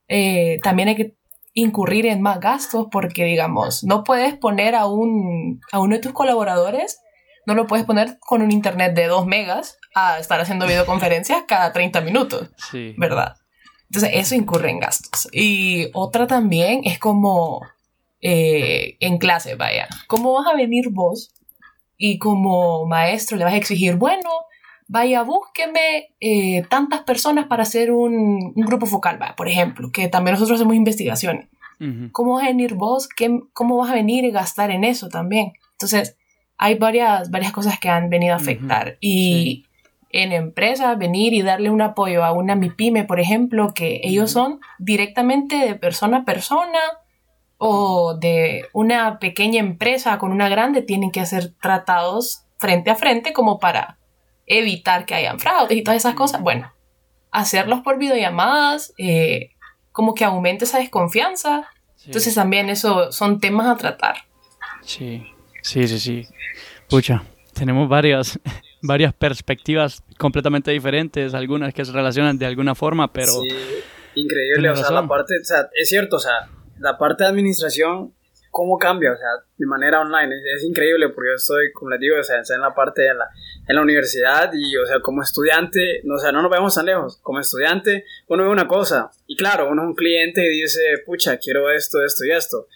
S3: Eh, también hay que incurrir en más gastos porque, digamos, no puedes poner a, un, a uno de tus colaboradores, no lo puedes poner con un internet de 2 megas a estar haciendo videoconferencias cada 30 minutos,
S1: Sí.
S3: ¿verdad? Entonces eso incurre en gastos. Y otra también es como eh, en clase, vaya, ¿cómo vas a venir vos y como maestro le vas a exigir, bueno, vaya, búsqueme eh, tantas personas para hacer un, un grupo focal, vaya, por ejemplo, que también nosotros hacemos investigaciones. ¿Cómo vas a venir vos? ¿Qué, ¿Cómo vas a venir y gastar en eso también? Entonces, hay varias, varias cosas que han venido a afectar. Y en empresas, venir y darle un apoyo a una MIPYME, por ejemplo, que ellos son directamente de persona a persona o de una pequeña empresa con una grande, tienen que hacer tratados frente a frente como para evitar que hayan fraudes y todas esas cosas. Bueno, hacerlos por videollamadas, eh, como que aumente esa desconfianza.
S1: Sí.
S3: Entonces también eso son temas a tratar.
S1: Sí, sí, sí, sí. Pucha, tenemos varias, [LAUGHS] varias perspectivas completamente diferentes, algunas que se relacionan de alguna forma, pero
S7: Sí, increíble, o sea,
S1: razón.
S7: la parte, o sea, es cierto, o sea, la parte de administración, ¿cómo cambia? O sea, de manera online, es, es increíble porque yo estoy, como les digo, o sea, en la parte de la, en la universidad y, o sea, como estudiante, no, o sea, no nos vemos tan lejos, como estudiante, uno ve una cosa, y claro, uno es un cliente y dice, pucha, quiero esto, esto y esto,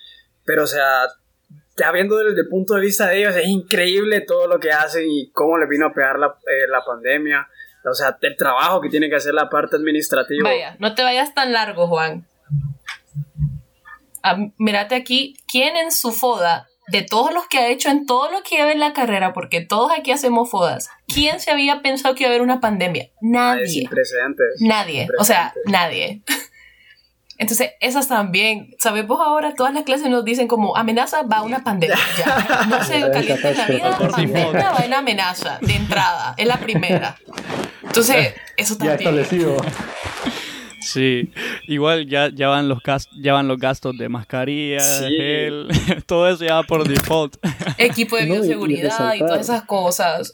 S7: pero, o sea, ya viendo desde el punto de vista de ellos, es increíble todo lo que hacen y cómo les vino a pegar la, eh, la pandemia. O sea, el trabajo que tiene que hacer la parte administrativa.
S3: Vaya, no te vayas tan largo, Juan. Ah, mírate aquí, ¿quién en su foda, de todos los que ha hecho en todo lo que lleva en la carrera, porque todos aquí hacemos fodas, ¿quién se había pensado que iba a haber una pandemia? Nadie.
S7: sin precedentes.
S3: Nadie. O sea, nadie. Entonces, esas también, sabemos ahora, todas las clases nos dicen como amenaza va una pandemia. [LAUGHS] Ya. No se
S4: Ya,
S3: calienten la vida, pandemia va una amenaza de entrada, es la primera. Entonces, eso
S6: Ya
S3: también.
S6: establecido.
S1: sí, igual ya, ya, van los gas- ya van los gastos de mascarilla,
S7: Sí.
S1: gel, [LAUGHS] todo eso ya va por default.
S3: Equipo de
S4: No, y- y
S3: bioseguridad y,
S4: resaltar.
S3: todas esas cosas.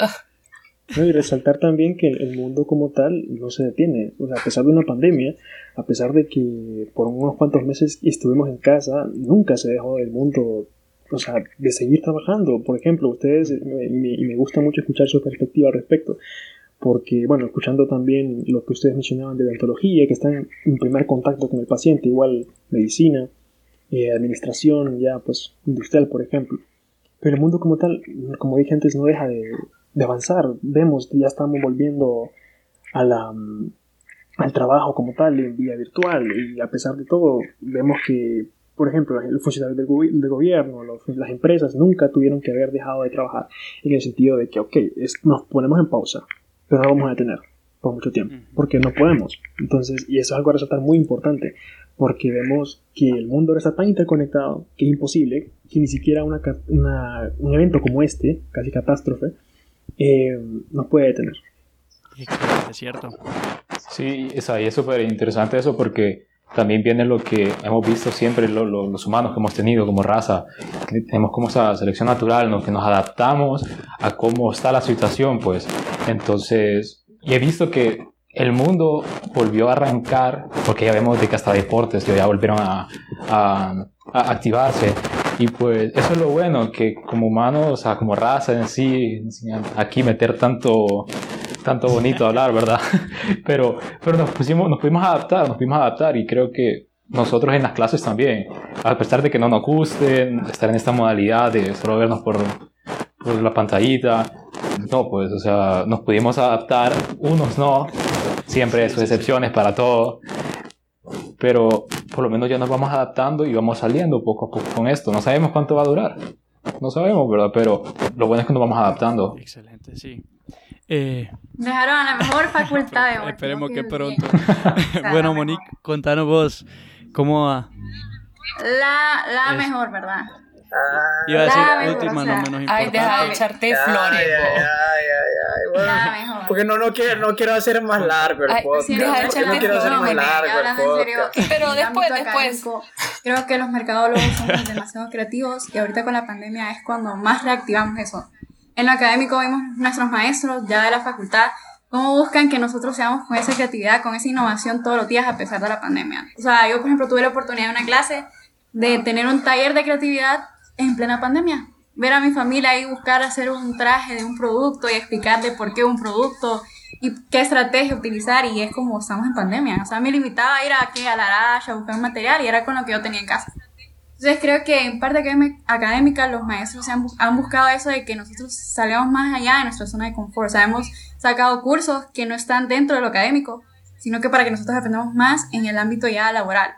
S4: No, y resaltar también que el mundo como tal no se detiene. O sea, a pesar de una pandemia, a pesar de que por unos cuantos meses estuvimos en casa, nunca se dejó el mundo, o sea, de seguir trabajando. Por ejemplo, ustedes, eh, y me, me gusta mucho escuchar su perspectiva al respecto, porque, bueno, escuchando también lo que ustedes mencionaban de odontología, que están en primer contacto con el paciente, igual medicina, eh, administración, ya pues industrial, por ejemplo. Pero el mundo como tal, como dije antes, no deja de, de avanzar. Vemos ya estamos volviendo a la, mm, al trabajo como tal en vía virtual y a pesar de todo vemos que, por ejemplo, los funcionarios del, gobi- del gobierno, los- las empresas nunca tuvieron que haber dejado de trabajar en el sentido de que, ok, es- nos ponemos en pausa, pero no vamos a detener por mucho tiempo, porque no podemos. Entonces, y eso es algo a resaltar muy importante, porque vemos que el mundo ahora está tan interconectado que es imposible que ni siquiera una, una- un evento como este, casi catástrofe, eh, nos puede detener.
S1: Excelente, cierto.
S6: Sí, es ahí es súper interesante eso porque también viene lo que hemos visto siempre lo- lo- los humanos que hemos tenido como raza. que Tenemos como esa selección natural, ¿no? que nos adaptamos a cómo está la situación, pues. Entonces, y he visto que el mundo volvió a arrancar, porque ya vemos de que hasta deportes ya volvieron a, a- a activarse. Y pues eso es lo bueno, que como humanos, o sea, como raza en sí, aquí meter tanto, tanto bonito hablar, ¿verdad? [LAUGHS] Pero, pero nos, pusimos, nos pudimos adaptar, nos pudimos adaptar y creo que nosotros en las clases también, a pesar de que no nos gusten estar en esta modalidad de solo vernos por, por la pantallita, no, pues, o sea, nos pudimos adaptar, unos no, siempre hay sus excepciones para todo, pero por lo menos ya nos vamos adaptando y vamos saliendo poco a poco con esto. No sabemos cuánto va a durar, no sabemos, ¿verdad? Pero lo bueno es que nos vamos adaptando.
S1: Excelente, sí. Eh,
S2: Dejaron a la mejor [LAUGHS] facultad de
S1: esperemos que pronto. [LAUGHS] [LAUGHS] Bueno, Monique, contanos vos cómo va.
S2: La, la
S1: Es-
S2: mejor, ¿verdad?
S1: Iba a decir
S2: La mejor,
S1: última,
S2: o sea,
S1: no menos
S3: Ay,
S1: importante.
S3: deja de echarte
S7: ay,
S3: flores,
S7: ay, ay, ay, ay, bueno.
S2: La mejor.
S7: Porque no, no, quiero, no quiero hacer más largo el
S3: Ay,
S7: podcast.
S3: sí, deja de echarle
S7: no quiero hacer más largo el podcast.
S3: Pero después, después.
S2: Creo que los mercadólogos somos demasiado creativos y ahorita con la pandemia es cuando más reactivamos eso. En lo académico vimos nuestros maestros ya de la facultad cómo buscan que nosotros seamos con esa creatividad, con esa innovación todos los días a pesar de la pandemia. O sea, yo por ejemplo tuve la oportunidad en una clase de tener un taller de creatividad en plena pandemia. Ver a mi familia ahí buscar hacer un traje de un producto y explicarle por qué un producto y qué estrategia utilizar y es como estamos en pandemia. O sea, me limitaba a ir a, ¿qué? a la aracha a buscar un material y era con lo que yo tenía en casa. Entonces creo que en parte académica- los maestros han, han buscado eso de que nosotros salgamos más allá de nuestra zona de confort. O sea, hemos sacado cursos que no están dentro de lo académico, sino que para que nosotros aprendamos más en el ámbito ya laboral.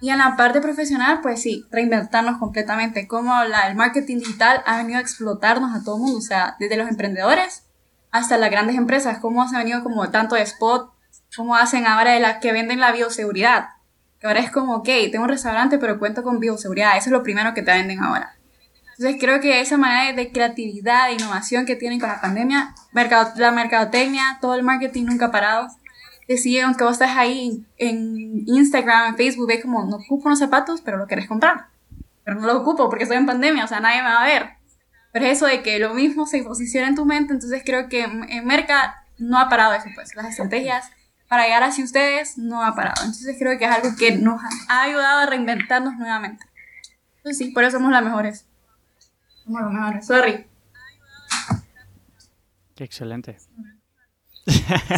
S2: Y en la parte profesional, pues sí, reinventarnos completamente. Como la, el marketing digital ha venido a explotarnos a todo el mundo, o sea, desde los emprendedores hasta las grandes empresas, cómo se ha venido como tanto de spot, cómo hacen ahora de la que venden la bioseguridad. Que ahora es como, ok, tengo un restaurante, pero cuento con bioseguridad. Eso es lo primero que te venden ahora. Entonces creo que esa manera de, creatividad, de innovación que tienen con la pandemia, mercado, la mercadotecnia, todo el marketing nunca parado. Te sigue, aunque vos estás ahí en Instagram, en Facebook, ves como, no ocupo unos zapatos, pero lo querés comprar. Pero no los ocupo porque estoy en pandemia, o sea, nadie me va a ver. Pero es eso de que lo mismo se posiciona en tu mente, entonces creo que en Merca no ha parado eso, pues. Las estrategias para llegar hacia ustedes no ha parado. Entonces creo que es algo que nos ha ayudado a reinventarnos nuevamente. Entonces sí, por eso somos las mejores. Somos los mejores. Sorry.
S1: Qué excelente.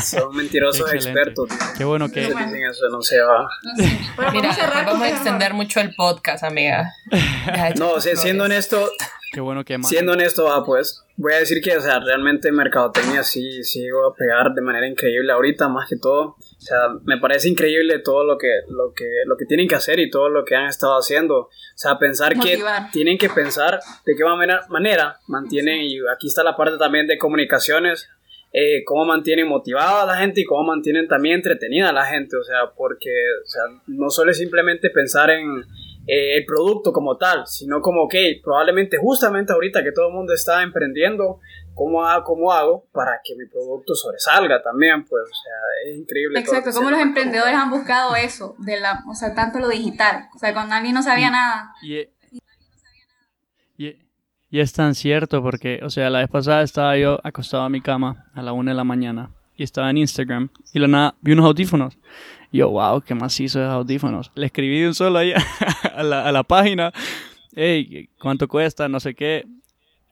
S7: Son [LAUGHS] mentirosos
S1: Excelente.
S7: expertos.
S1: Qué bueno que...
S7: Eso, no se va.
S2: No sé. Pero
S3: Mira, vamos a extender mucho el podcast, amiga. [LAUGHS]
S7: No, o sea, siendo honesto,
S1: Qué bueno que... man-
S7: siendo honesto, va, pues, voy a decir que, o sea, realmente mercadotecnia sí, sí va a pegar de manera increíble ahorita, más que todo. O sea, me parece increíble todo lo que, lo que, lo que tienen que hacer y todo lo que han estado haciendo. O sea, pensar
S2: Motivar.
S7: que tienen que pensar de qué manera, manera mantienen, y aquí está la parte también de comunicaciones, eh, cómo mantienen motivada a la gente y cómo mantienen también entretenida a la gente, o sea, porque o sea, no solo es simplemente pensar en eh, el producto como tal, sino como, que probablemente justamente ahorita que todo el mundo está emprendiendo, ¿cómo, ha- cómo hago para que mi producto sobresalga también? Pues, o sea, es increíble.
S2: Exacto, como los emprendedores han buscado eso, de la, o sea, tanto lo digital. O sea, cuando alguien no sabía nada,
S1: Y, e- y- y es tan cierto porque, o sea, la vez pasada estaba yo acostado en mi cama a la una de la mañana y estaba en Instagram y la nada vi unos audífonos. Y yo, wow, qué macizo esos audífonos. Le escribí de un solo ahí [LAUGHS] a la, a la página, hey, ¿cuánto cuesta? No sé qué.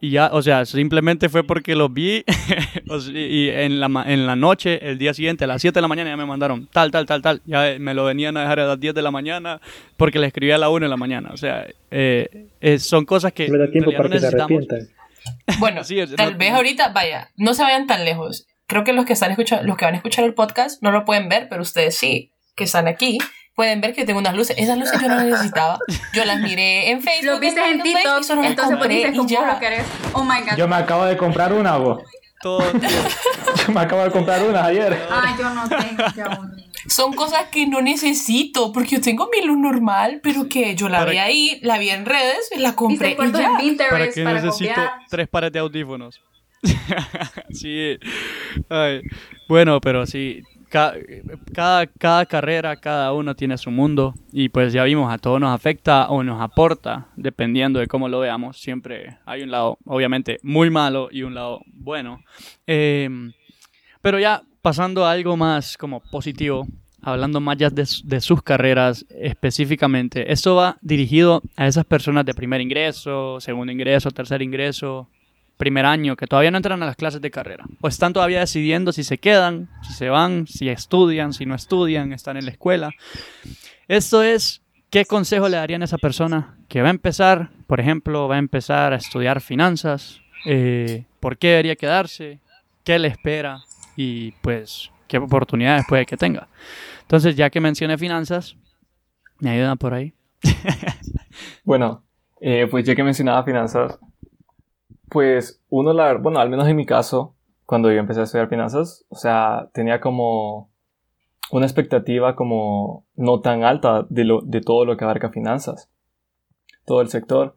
S1: Y ya, o sea, simplemente fue porque los vi [LAUGHS] y en la, en la noche, el día siguiente, a las 7 de la mañana, ya me mandaron tal, tal, tal, tal. Ya eh, me lo venían a dejar a las 10 de la mañana porque le escribí a la 1 de la mañana. O sea, eh, eh, son cosas que
S4: me da tiempo para que
S1: no
S4: se
S1: necesitamos.
S4: arrepientan.
S3: Bueno, [LAUGHS]
S1: Sí,
S3: tal
S1: no-
S3: vez ahorita, vaya, no se vayan tan lejos. Creo que los que están escuchando, los que van a escuchar el podcast no lo pueden ver, pero ustedes sí, que están aquí, pueden ver que tengo unas luces. Esas luces yo no las necesitaba. Yo las miré en [LAUGHS] Facebook.
S2: lo viste en TikTok,
S3: y
S2: entonces
S3: y
S2: como
S3: ya.
S2: lo querés. Oh my god.
S6: Yo me acabo de comprar una, vos.
S1: Todo, [LAUGHS]
S6: Yo me acabo de comprar una ayer.
S2: Ah, yo no tengo, qué aburrido.
S3: Son cosas que no necesito, porque yo tengo mi luz normal, pero que yo la
S1: Para
S3: vi
S1: que-
S3: ahí, la vi en redes, la compré y
S2: cuentos
S3: ya.
S2: en Pinterest
S1: ¿Para
S2: para,
S1: qué necesito
S2: copiar.
S1: tres pares de audífonos? [LAUGHS] sí. Ay, Bueno, pero sí. ca- Cada, cada carrera, cada uno tiene su mundo. Y pues ya vimos, a todos nos afecta o nos aporta, dependiendo de cómo lo veamos. Siempre hay un lado, obviamente, muy malo y un lado bueno. Eh, pero ya pasando a algo más como positivo, hablando más ya de, de sus carreras específicamente, esto va dirigido a esas personas de primer ingreso, segundo ingreso, tercer ingreso, primer año, que todavía no entran a las clases de carrera. O están todavía decidiendo si se quedan, si se van, si estudian, si no estudian, están en la escuela. Esto es, ¿qué consejo le darían a esa persona que va a empezar, por ejemplo, va a empezar a estudiar finanzas? Eh, ¿Por qué debería quedarse? ¿Qué le espera? Y pues, ¿qué oportunidades puede que tenga? Entonces, ya que mencioné finanzas, ¿me ayudan por ahí? [LAUGHS]
S5: Bueno, eh, pues ya que mencionaba finanzas, pues uno, la, bueno, al menos en mi caso, cuando yo empecé a estudiar finanzas, o sea, tenía como una expectativa como no tan alta de, lo, de todo lo que abarca finanzas, todo el sector.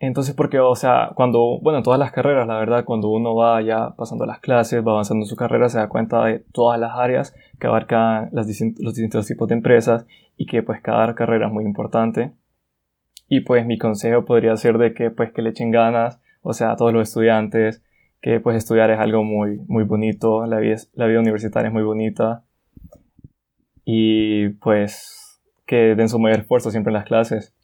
S5: Entonces, porque, o sea, cuando, bueno, todas las carreras, la verdad, cuando uno va ya pasando las clases, va avanzando en su carrera, se da cuenta de todas las áreas que abarcan las los distintos tipos de empresas y que pues cada carrera es muy importante. Y pues mi consejo podría ser de que pues que le echen ganas, o sea, a todos los estudiantes, que pues estudiar es algo muy, muy bonito, la vida, la vida universitaria es muy bonita. Y pues que den su mayor esfuerzo siempre en las clases.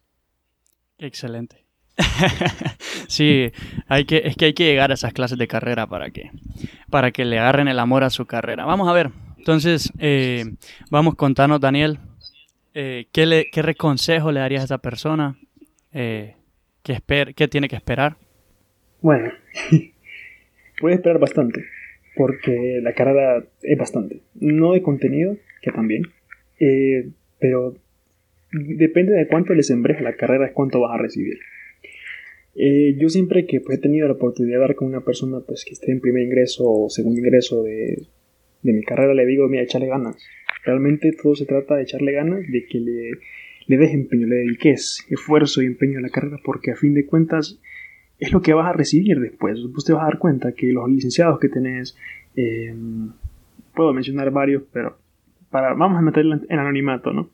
S1: Excelente. [LAUGHS] sí, hay que, es que hay que llegar a esas clases de carrera para que, para que le agarren el amor a su carrera. Vamos a ver, entonces, eh, vamos contanos, Daniel, eh, ¿qué, le, ¿qué consejo le darías a esa persona? Eh, ¿qué, esper ¿Qué tiene que esperar?
S4: Bueno, [LAUGHS] puede esperar bastante, porque la carrera es bastante. No de contenido, que también, pero depende de cuánto les embreja la carrera, es cuánto vas a recibir. Eh, yo siempre que pues, he tenido la oportunidad de hablar con una persona pues, que esté en primer ingreso o segundo ingreso de, mi carrera, le digo, mira, échale ganas. Realmente todo se trata de echarle ganas, de que le, le des empeño, le dediques esfuerzo y empeño a la carrera, porque a fin de cuentas es lo que vas a recibir después. Vos te vas a dar cuenta que los licenciados que tenés, em, puedo mencionar varios, pero para, vamos a meterlo en anonimato, ¿no?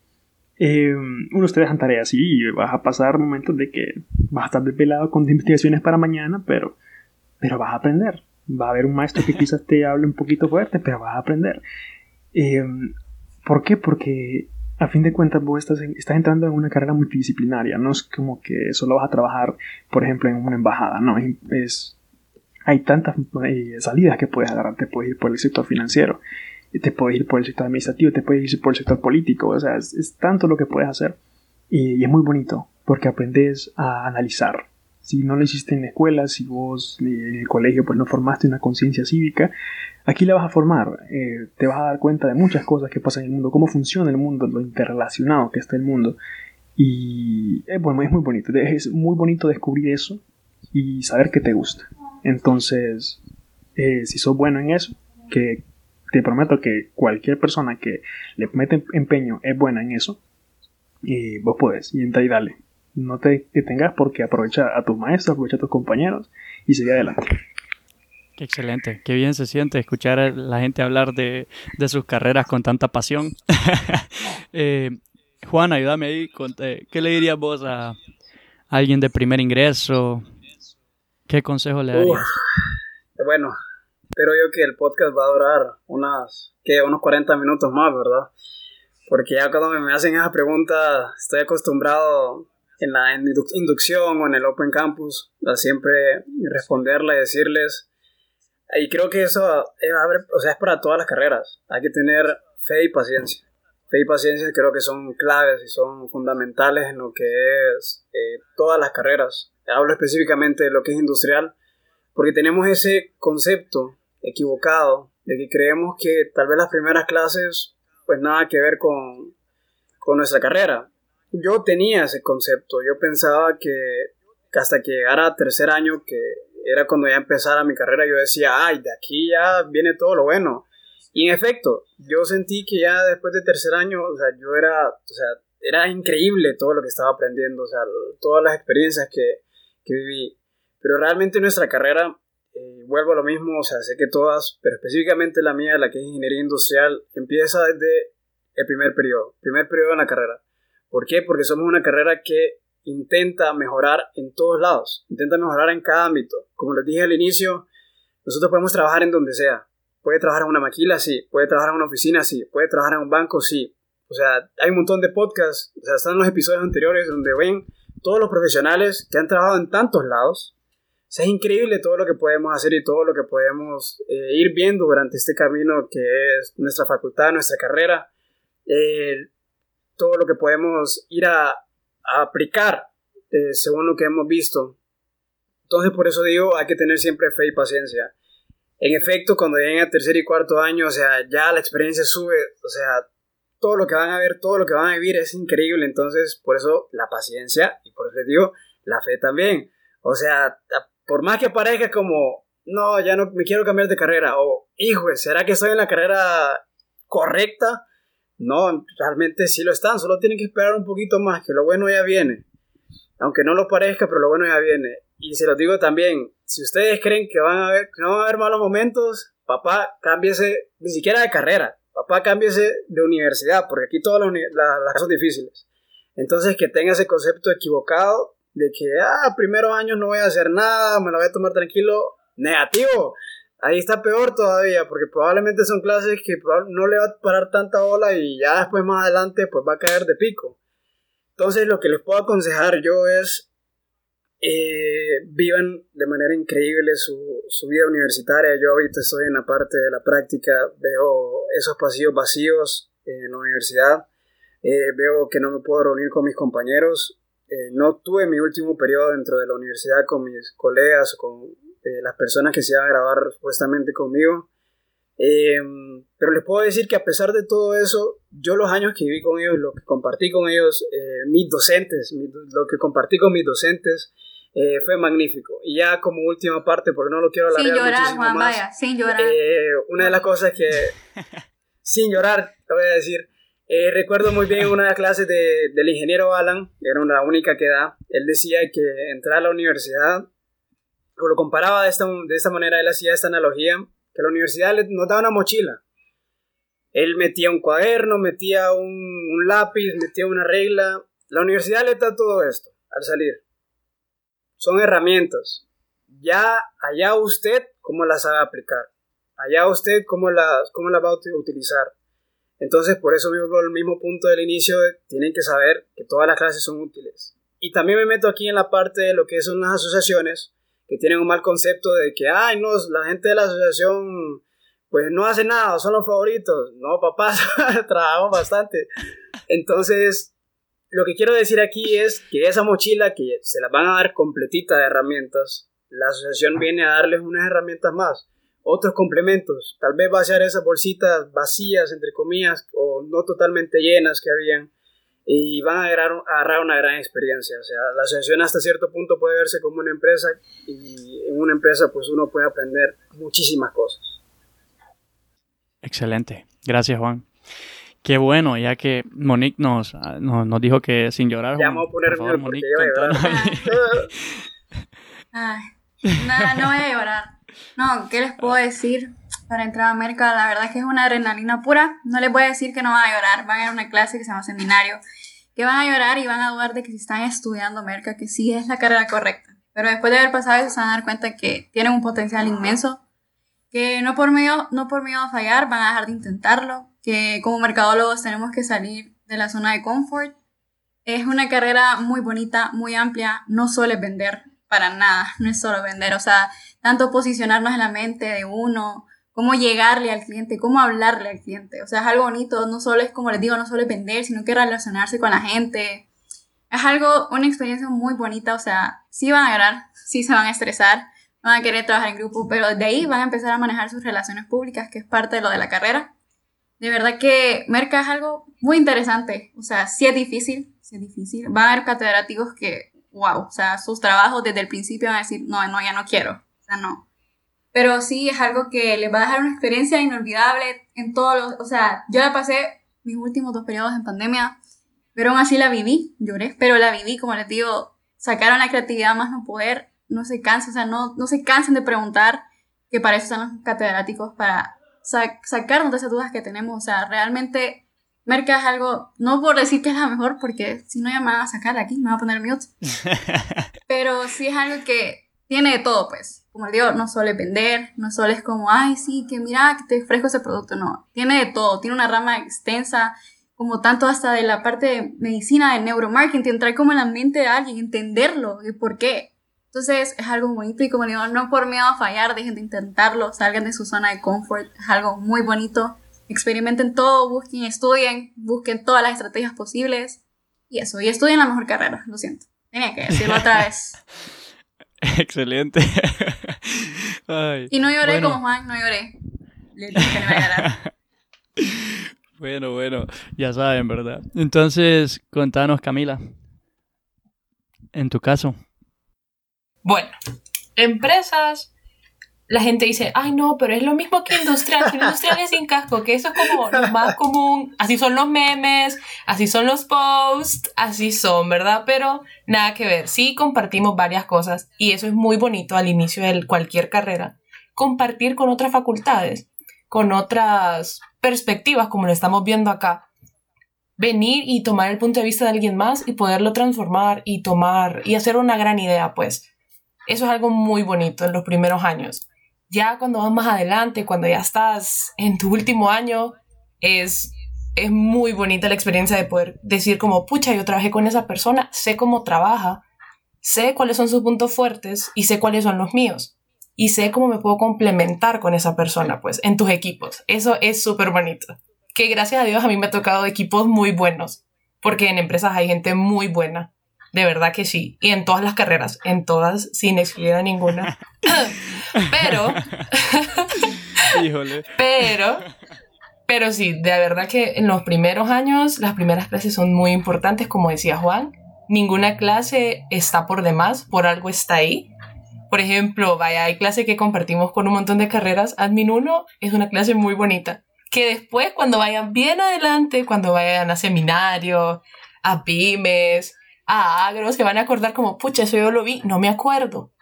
S4: eh, unos te dejan tareas y vas a pasar momentos de que vas a estar desvelado con investigaciones para mañana, pero, pero vas a aprender. Va a haber un maestro que [LAUGHS] quizás te hable un poquito fuerte, pero vas a aprender. Eh, ¿Por qué? Porque a fin de cuentas vos estás, estás, entrando en una carrera multidisciplinaria. No es como que solo vas a trabajar, por ejemplo, en una embajada. No, es, hay tantas eh, salidas que puedes agarrar. Te puedes ir por el sector financiero, te puedes ir por el sector administrativo, te puedes ir por el sector político, o sea, es, tanto lo que puedes hacer y, es muy bonito porque aprendes a analizar. Si no lo hiciste en la escuela, si vos en el colegio pues no formaste una conciencia cívica, aquí la vas a formar, eh, te vas a dar cuenta de muchas cosas que pasan en el mundo, cómo funciona el mundo, lo interrelacionado que está el mundo. Y eh, bueno, es muy bonito, es muy bonito descubrir eso y saber que te gusta. Entonces, eh, si sos bueno en eso, que te prometo que cualquier persona que le mete empeño es buena en eso. Y vos puedes, y entra y dale. No te detengas porque aprovecha a tus maestros, aprovecha a tus compañeros y sigue adelante.
S1: Qué excelente, qué bien se siente escuchar a la gente hablar de, sus carreras con tanta pasión. [LAUGHS] eh, Juan, ayúdame ahí, eh, ¿qué le dirías vos a alguien de primer ingreso? ¿Qué consejo le darías?
S7: bueno, Espero yo que el podcast va a durar unas, que unos 40 minutos más, ¿verdad? Porque ya cuando me hacen esa pregunta, estoy acostumbrado en la inducción o en el Open Campus a siempre responderla y decirles. Y creo que eso es, o sea, es para todas las carreras. Hay que tener fe y paciencia. Fe y paciencia creo que son claves y son fundamentales en lo que es eh, todas las carreras. Hablo específicamente de lo que es industrial, porque tenemos ese concepto equivocado, de que creemos que tal vez las primeras clases, pues nada que ver con, con nuestra carrera. Yo tenía ese concepto, yo pensaba que hasta que llegara tercer año, que era cuando ya empezara mi carrera, yo decía, ay, de aquí ya viene todo lo bueno. Y en efecto, yo sentí que ya después de tercer año, o sea, yo era, o sea, era increíble todo lo que estaba aprendiendo, o sea, todas las experiencias que, que viví. Pero realmente nuestra carrera eh, vuelvo a lo mismo, o sea, sé que todas, pero específicamente la mía, la que es ingeniería industrial, empieza desde el primer periodo, primer periodo en la carrera. ¿Por qué? Porque somos una carrera que intenta mejorar en todos lados, intenta mejorar en cada ámbito. Como les dije al inicio, nosotros podemos trabajar en donde sea. Puede trabajar en una maquila, sí. Puede trabajar en una oficina, sí. Puede trabajar en un banco, sí. O sea, hay un montón de podcasts, o sea, están los episodios anteriores donde ven todos los profesionales que han trabajado en tantos lados es increíble todo lo que podemos hacer y todo lo que podemos eh, ir viendo durante este camino que es nuestra facultad, nuestra carrera, todo lo que podemos ir a, aplicar eh, según lo que hemos visto. Entonces por eso digo, hay que tener siempre fe y paciencia. En efecto, cuando lleguen a tercer y cuarto año, o sea, ya la experiencia sube, o sea, todo lo que van a ver, todo lo que van a vivir es increíble. Entonces, por eso la paciencia y por eso les digo, la fe también. O sea, por más que parezca como no, ya no me quiero cambiar de carrera, o hijo, ¿será que estoy en la carrera correcta? No, realmente sí lo están, solo tienen que esperar un poquito más, que lo bueno ya viene. Aunque no lo parezca, pero lo bueno ya viene. Y se los digo también, si ustedes creen que van a haber, no van a haber malos momentos, papá, cámbiese, ni siquiera de carrera, papá, cámbiese de universidad, porque aquí todas las, las son difíciles. Entonces, que tenga ese concepto equivocado de que, ah, primeros años no voy a hacer nada, me lo voy a tomar tranquilo, negativo. Ahí está peor todavía, porque probablemente son clases que no le va a parar tanta ola y ya después más adelante pues va a caer de pico. Entonces lo que les puedo aconsejar yo es eh, vivan de manera increíble su, vida universitaria. Yo ahorita estoy en la parte de la práctica, veo esos pasillos vacíos en la universidad, eh, veo que no me puedo reunir con mis compañeros. Eh, no tuve mi último periodo dentro de la universidad con mis colegas con las personas que se iban a grabar supuestamente conmigo. Em, pero les puedo decir que a pesar de todo eso, yo los años que viví con ellos, lo que compartí con ellos, eh, mis docentes, lo que compartí con mis docentes, eh, fue magnífico. Y ya como última parte, porque no lo quiero alargar
S2: Sin llorar, Juan, vaya, sin llorar.
S7: Eh, una de las cosas que, [LAUGHS] sin llorar, te voy a decir, recuerdo muy bien una de las clases de, del ingeniero Alan, era la única que da, él decía que entrar a la universidad lo comparaba de esta, de esta manera, él hacía esta analogía, que la universidad nos daba una mochila. Él metía un cuaderno, metía un, lápiz, metía una regla. La universidad le da todo esto al salir. Son herramientas. Ya allá usted cómo las sabe aplicar. Allá usted cómo las, cómo las va a utilizar. Entonces, por eso vivo el mismo punto del inicio, tienen que saber que todas las clases son útiles. Y también me meto aquí en la parte de lo que son las asociaciones, que tienen un mal concepto de que, ay, no, la gente de la asociación pues no hace nada, son los favoritos. No, papás, [LAUGHS] trabajamos bastante. Entonces, lo que quiero decir aquí es que esa mochila que se la van a dar completita de herramientas, la asociación viene a darles unas herramientas más, otros complementos. Tal vez vaciar esas bolsitas vacías, entre comillas, o no totalmente llenas que habían y van a agarrar, una gran experiencia. O sea, la asociación hasta cierto punto puede verse como una empresa y en una empresa pues uno puede aprender muchísimas cosas.
S1: Excelente. Gracias, Juan. Qué bueno, ya que Monique nos, nos, dijo que sin llorar.
S7: Ya vamos a poner favor, Monique, [LAUGHS]
S2: Ay, nada, no voy a llorar. No, ¿qué les puedo decir? Para entrar a América, la verdad es que es una adrenalina pura. No les voy a decir que no van a llorar. Van a ir a una clase que se llama seminario. Que van a llorar y van a dudar de que si están estudiando América, que sí es la carrera correcta. Pero después de haber pasado eso, se van a dar cuenta que tienen un potencial inmenso. Que no por, miedo, no por miedo a fallar, van a dejar de intentarlo. Que como mercadólogos tenemos que salir de la zona de confort. Es una carrera muy bonita, muy amplia. No suele vender para nada. [LAUGHS] No es solo vender. O sea, tanto posicionarnos en la mente de uno, cómo llegarle al cliente, cómo hablarle al cliente. O sea, es algo bonito, no solo es como les digo, no solo es vender, sino que relacionarse con la gente. Es algo, una experiencia muy bonita, o sea, sí van a llorar, [LAUGHS] sí se van a estresar, van a querer trabajar en grupo, pero de ahí van a empezar a manejar sus relaciones públicas, que es parte de lo de la carrera. De verdad que Merca es algo muy interesante, o sea, sí es difícil, sí es difícil. Van a haber catedráticos que, wow, o sea, sus trabajos desde el principio van a decir, no, no, ya no quiero, o sea, no pero sí es algo que les va a dejar una experiencia inolvidable en todos los, o sea, yo la pasé mis últimos dos periodos en pandemia, pero aún así la viví, lloré, pero la viví, como les digo, sacaron la creatividad más no poder, no se cansen, o sea, no, no se cansen de preguntar, que para eso son los catedráticos, para sacarnos de esas dudas que tenemos, o sea, realmente Merca es algo, no por decir que es la mejor, porque si no ya me van a sacar de aquí, me van a poner mute, [LAUGHS] pero sí es algo que tiene de todo, pues como les digo, no suele vender, no solo es como, ay, sí, que mira, que te ofrezco ese producto, no, tiene de todo, tiene una rama extensa, como tanto hasta de la parte de medicina, de neuromarketing, entrar como en la mente de alguien, entenderlo, y por qué. Entonces es algo muy y como digo, no por miedo a fallar, dejen de intentarlo, salgan de su zona de confort, es algo muy bonito, experimenten todo, busquen, estudien, busquen todas las estrategias posibles, y eso, y estudien la mejor carrera, lo siento, tenía que decirlo otra vez. [LAUGHS]
S1: Excelente. [LAUGHS]
S2: y no lloré como Juan, no lloré. Le dije que a [LAUGHS]
S1: Bueno, bueno, ya saben, ¿verdad? Entonces, contanos, Camila. En tu caso.
S3: Bueno, empresas, la gente dice, ay no, pero es lo mismo que industrial, que industrial es sin casco, que eso es como lo más común, así son los memes, así son los posts, así son, ¿verdad? Pero nada que ver, sí compartimos varias cosas y eso es muy bonito al inicio de cualquier carrera, compartir con otras facultades, con otras perspectivas como lo estamos viendo acá. Venir y tomar el punto de vista de alguien más y poderlo transformar y tomar y hacer una gran idea, pues. Eso es algo muy bonito en los primeros años ya cuando vas más adelante, cuando ya estás en tu último año, es, es muy bonita la experiencia de poder decir como, pucha, yo trabajé con esa persona, sé cómo trabaja, sé cuáles son sus puntos fuertes y sé cuáles son los míos. Y sé cómo me puedo complementar con esa persona, pues, en tus equipos. Eso es súper bonito. Que gracias a Dios a mí me ha tocado equipos muy buenos, porque en empresas hay gente muy buena. De verdad que sí. Y en todas las carreras, en todas, sin excluir a ninguna. [LAUGHS] pero.
S1: Híjole.
S3: Pero. Pero sí, de verdad que en los primeros años, las primeras clases son muy importantes, como decía Juan. Ninguna clase está por demás, por algo está ahí. Por ejemplo, vaya, hay clase que compartimos con un montón de carreras. Admin 1 es una clase muy bonita. Que después, cuando vayan bien adelante, cuando vayan a seminarios, a pymes, a agro, se van a acordar como, pucha, eso yo lo vi, no me acuerdo.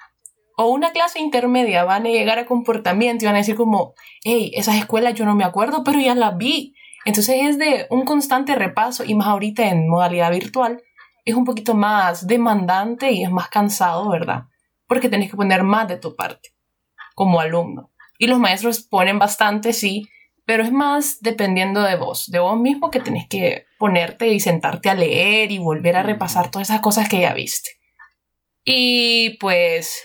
S3: O una clase intermedia, van a llegar a comportamiento y van a decir como, hey, esas escuelas yo no me acuerdo, pero ya las vi. Entonces es de un constante repaso y más ahorita en modalidad virtual es un poquito más demandante y es más cansado, ¿verdad? Porque tenés que poner más de tu parte como alumno. Y los maestros ponen bastante, sí, pero es más dependiendo de vos, de vos mismo que tenés que ponerte y sentarte a leer y volver a repasar todas esas cosas que ya viste. Y pues,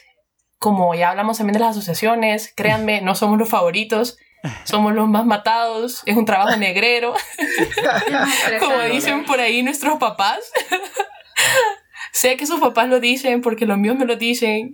S3: como ya hablamos también de las asociaciones, créanme, no somos los favoritos, somos los más matados, es un trabajo negrero, [LAUGHS] como dicen por ahí nuestros papás. sé que sus papás lo dicen porque los míos me lo dicen.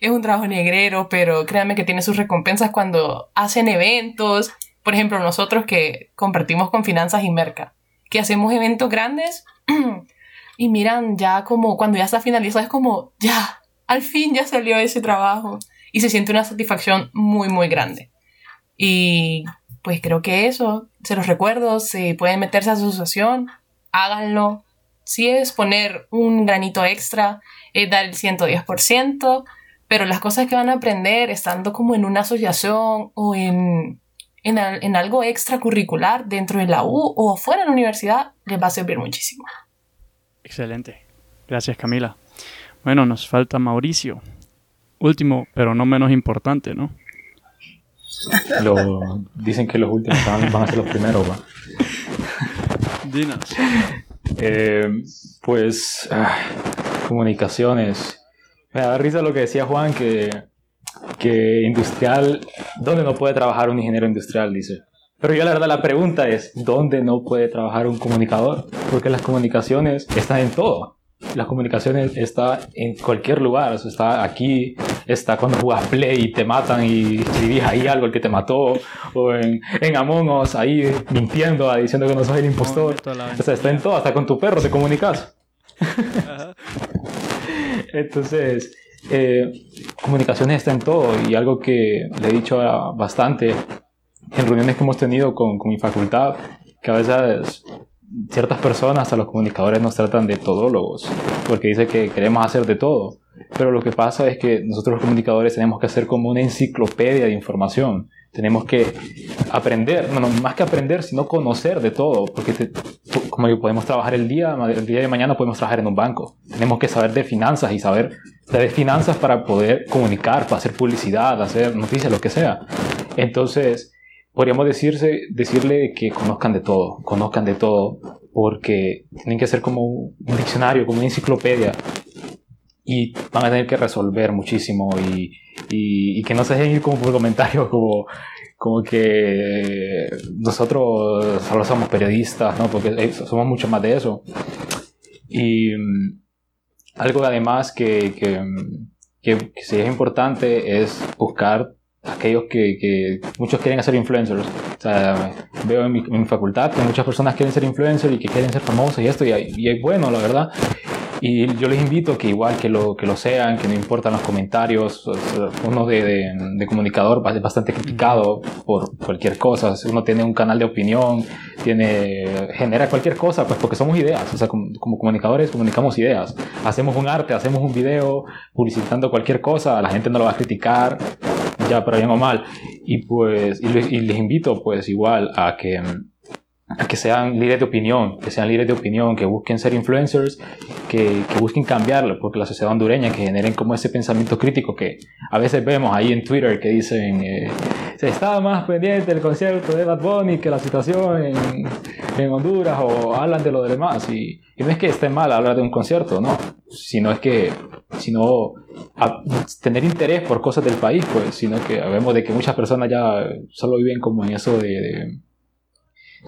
S3: es un trabajo negrero, pero créanme que tiene sus recompensas cuando hacen eventos, por ejemplo, nosotros que compartimos con Finanzas y Merca, que hacemos eventos grandes [CLEARS THROAT] y miran ya como cuando ya está finalizado es como, ya, al fin ya salió ese trabajo y se siente una satisfacción muy, muy grande. Y pues creo que eso, se los recuerdo, si pueden meterse a su asociación, háganlo. Si es poner un granito extra, es dar el 110%, pero las cosas que van a aprender estando como en una asociación o en en, algo extracurricular dentro de la U o fuera de la universidad, les va a servir muchísimo.
S1: Excelente. Gracias, Camila. Bueno, nos falta Mauricio. Último, pero no menos importante, ¿no?
S6: Lo, dicen que los últimos van, a ser los primeros, ¿va? [LAUGHS]
S1: Dinos.
S6: Eh, pues, ah, comunicaciones. Me da risa lo que decía Juan, que que industrial, ¿dónde no puede trabajar un ingeniero industrial? Dice. Pero yo la verdad la pregunta es, ¿dónde no puede trabajar un comunicador? Porque las comunicaciones están en todo. Las comunicaciones está en cualquier lugar. O está aquí, está cuando juegas Play y te matan y escribís ahí algo el que te mató. O en, en Among Us ahí mintiendo, diciendo que no sos el impostor. O sea, está en todo. Hasta con tu perro te comunicas. Entonces, eh, comunicaciones está en todo y algo que le he dicho bastante en reuniones que hemos tenido con, con, mi facultad, que a veces ciertas personas, a los comunicadores, nos tratan de todólogos, porque dice que queremos hacer de todo. Pero lo que pasa es que nosotros los comunicadores tenemos que hacer como una enciclopedia de información. Tenemos que aprender, no, más que aprender, sino conocer de todo, porque como podemos trabajar el día, el día de mañana podemos trabajar en un banco. Tenemos que saber de finanzas y saber de finanzas para poder comunicar, para hacer publicidad, hacer noticias, lo que sea. Entonces, podríamos decirse, decirle que conozcan de todo, conozcan de todo, porque tienen que ser como un diccionario, como una enciclopedia, y van a tener que resolver muchísimo y, y, que no se dejen ir como por comentarios como, como que nosotros solo somos periodistas, ¿no? Porque somos mucho más de eso. Y mm, algo además que, que, que, sí es importante es buscar aquellos que, que, muchos quieren ser influencers. O sea, veo en mi, facultad que muchas personas quieren ser influencers y que quieren ser famosos y esto, y es bueno, la verdad. Y yo les invito que igual que lo, que lo sean, que no importan los comentarios, uno de, de, de comunicador es bastante criticado por cualquier cosa, uno tiene un canal de opinión, tiene, genera cualquier cosa, pues porque somos ideas, o sea, como, como comunicadores comunicamos ideas, hacemos un arte, hacemos un video publicitando cualquier cosa, la gente no lo va a criticar, ya para bien o mal, y pues, y les, y les invito pues igual a que que sean líderes de opinión, que sean líderes de opinión, que busquen ser influencers, que, que, busquen cambiarlo, porque la sociedad hondureña, que generen como ese pensamiento crítico que a veces vemos ahí en Twitter que dicen, eh, se está más pendiente del concierto de Bad Bunny que la situación en, en Honduras, o hablan de lo demás, y, y, no es que esté mal hablar de un concierto, no, sino es que, sino a, tener interés por cosas del país, pues, sino que vemos de que muchas personas ya solo viven como en eso de, de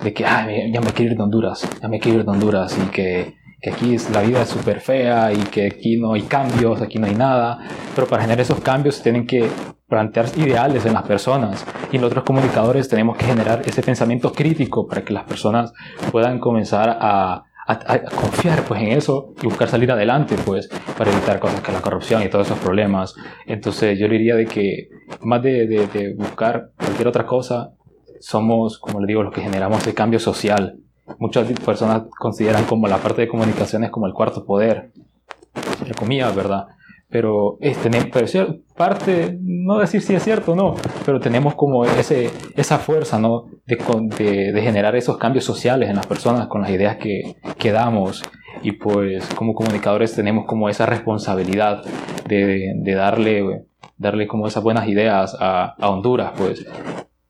S6: de que Ay, ya me quiero ir de Honduras, ya me quiero ir de Honduras y que, que aquí es, la vida es súper fea y que aquí no hay cambios, aquí no hay nada, pero para generar esos cambios se tienen que plantear ideales en las personas. Y nosotros comunicadores tenemos que generar ese pensamiento crítico para que las personas puedan comenzar a, a, confiar pues en eso y buscar salir adelante pues para evitar cosas que la corrupción y todos esos problemas. Entonces yo diría de que más de, de, de buscar cualquier otra cosa somos, como le digo, los que generamos el cambio social. Muchas personas consideran como la parte de comunicaciones como el cuarto poder, entre comillas, ¿verdad? Pero es pero es parte, no decir si es cierto o no, pero tenemos como ese, esa fuerza, ¿no? De, de, de, generar esos cambios sociales en las personas con las ideas que, que damos. Y pues como comunicadores tenemos como esa responsabilidad de, de darle, darle como esas buenas ideas a, a Honduras, pues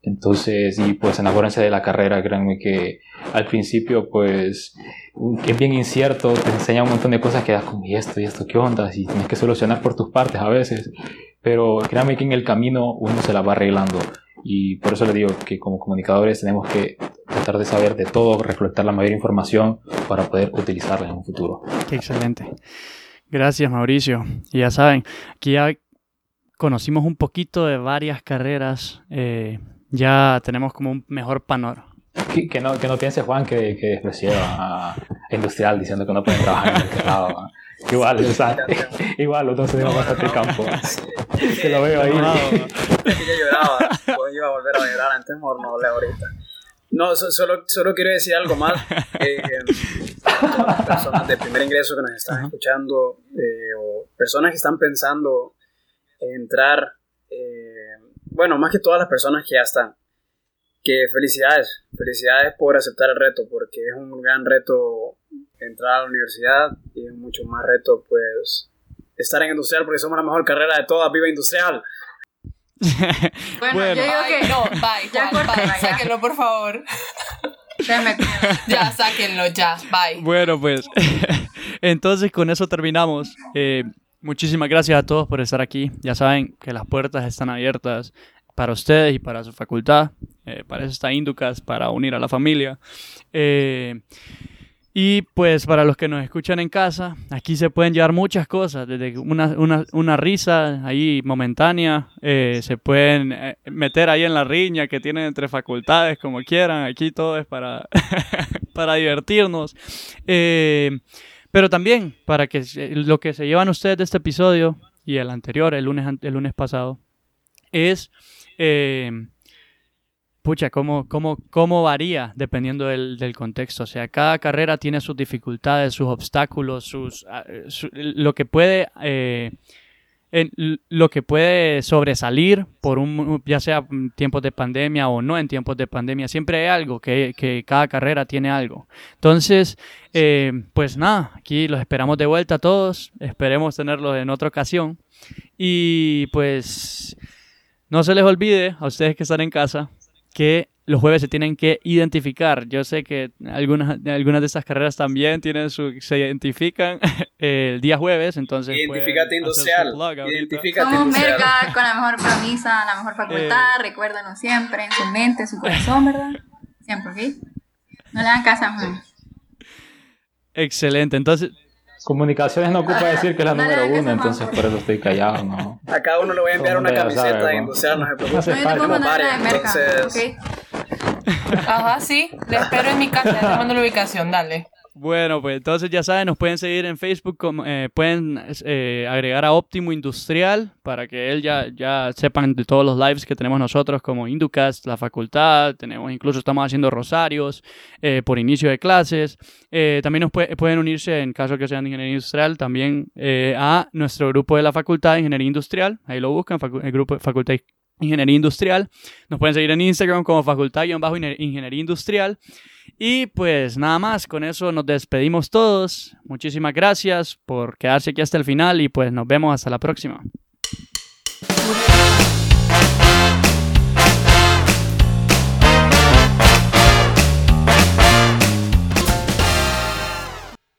S6: entonces, y pues enamórense de la carrera, créanme que al principio pues es bien incierto, te enseña un montón de cosas que das como, ¿y esto? ¿y esto? ¿Qué onda? Y tienes que solucionar por tus partes a veces, pero créanme que en el camino uno se la va arreglando. Y por eso le digo que como comunicadores tenemos que tratar de saber de todo, recolectar la mayor información para poder utilizarla en un futuro.
S1: Excelente. Gracias, Mauricio. Y ya saben, aquí ya conocimos un poquito de varias carreras. Eh, ya tenemos como un mejor panorama.
S6: Que, que, no, que no piense Juan que, que despreció a Industrial diciendo que no pueden trabajar en el lado. Igual, o sea, [LAUGHS] igual, dos tenemos bastante campo. que lo veo ahí.
S7: Es que yo lloraba. Yo iba a volver a llorar antes, mejor no ahorita. No, so, solo, solo quiero decir algo más. [LAUGHS] Eh, las personas de primer ingreso que nos están escuchando, eh, o personas que están pensando en entrar bueno, más que todas las personas que ya están. Que felicidades, felicidades por aceptar el reto, porque es un gran reto entrar a la universidad y es mucho más reto, pues, estar en industrial, porque somos la mejor carrera de todas, viva industrial.
S2: bueno, [LAUGHS] bueno, yo digo que
S3: no, bye, ya Juan, bye, ya. sáquenlo por favor. [LAUGHS] ya, sáquenlo, ya, bye.
S1: Bueno, pues, [LAUGHS] entonces con eso terminamos. Eh, Muchísimas gracias a todos por estar aquí. Ya saben que las puertas están abiertas para ustedes y para su facultad. Eh, para eso está Inducas, para unir a la familia. Eh, y pues para los que nos escuchan en casa, aquí se pueden llevar muchas cosas, desde una, una, una risa ahí momentánea, eh, se pueden meter ahí en la riña que tienen entre facultades, como quieran, aquí todo es para, [LAUGHS] para divertirnos. Pero también para que lo que se llevan ustedes de este episodio y el anterior, el lunes, el lunes pasado, es, eh, pucha, cómo, cómo, cómo varía dependiendo del, del, contexto. O sea, cada carrera tiene sus dificultades, sus obstáculos, sus, su, lo que puede... Eh, en lo que puede sobresalir por un, ya sea tiempos de pandemia o no en tiempos de pandemia, siempre hay algo, que, que cada carrera tiene algo. Entonces, eh, pues nada, aquí los esperamos de vuelta a todos, esperemos tenerlos en otra ocasión. Y pues no se les olvide a ustedes que están en casa que los jueves se tienen que identificar. Yo sé que algunas, algunas de estas carreras también tienen su, se identifican [LAUGHS] el día jueves, entonces...
S7: Identifícate industrial.
S2: Identifícate Somos industrial. Merca con la mejor camisa, la mejor facultad, eh, recuérdenlo siempre, en su mente, en su corazón, ¿verdad? Siempre, ¿ok? No le dan casa a
S1: Excelente, entonces...
S6: Comunicaciones no ocupa decir que es la número uno, entonces por eso estoy callado, ¿no?
S7: A cada uno le voy a enviar una camiseta sabe, industrial, no se preocupe. No
S2: falta. Varias, entonces...
S3: Okay. Ajá, sí. Le espero en mi casa. Te mando la ubicación, dale.
S1: Bueno, pues entonces ya saben, nos pueden seguir en Facebook, como, eh, pueden eh, agregar a Óptimo Industrial para que él ya, ya sepan de todos los lives que tenemos nosotros como Inducast, la facultad, tenemos incluso estamos haciendo rosarios eh, por inicio de clases. Eh, también nos pue- pueden unirse en caso que sean de ingeniería industrial también a nuestro grupo de la facultad de ingeniería industrial, ahí lo buscan, el grupo de facultad de ingeniería industrial. Nos pueden seguir en Instagram como facultad-ingeniería industrial. Y pues nada más, con eso nos despedimos todos. Muchísimas gracias por quedarse aquí hasta el final y pues nos vemos hasta la próxima.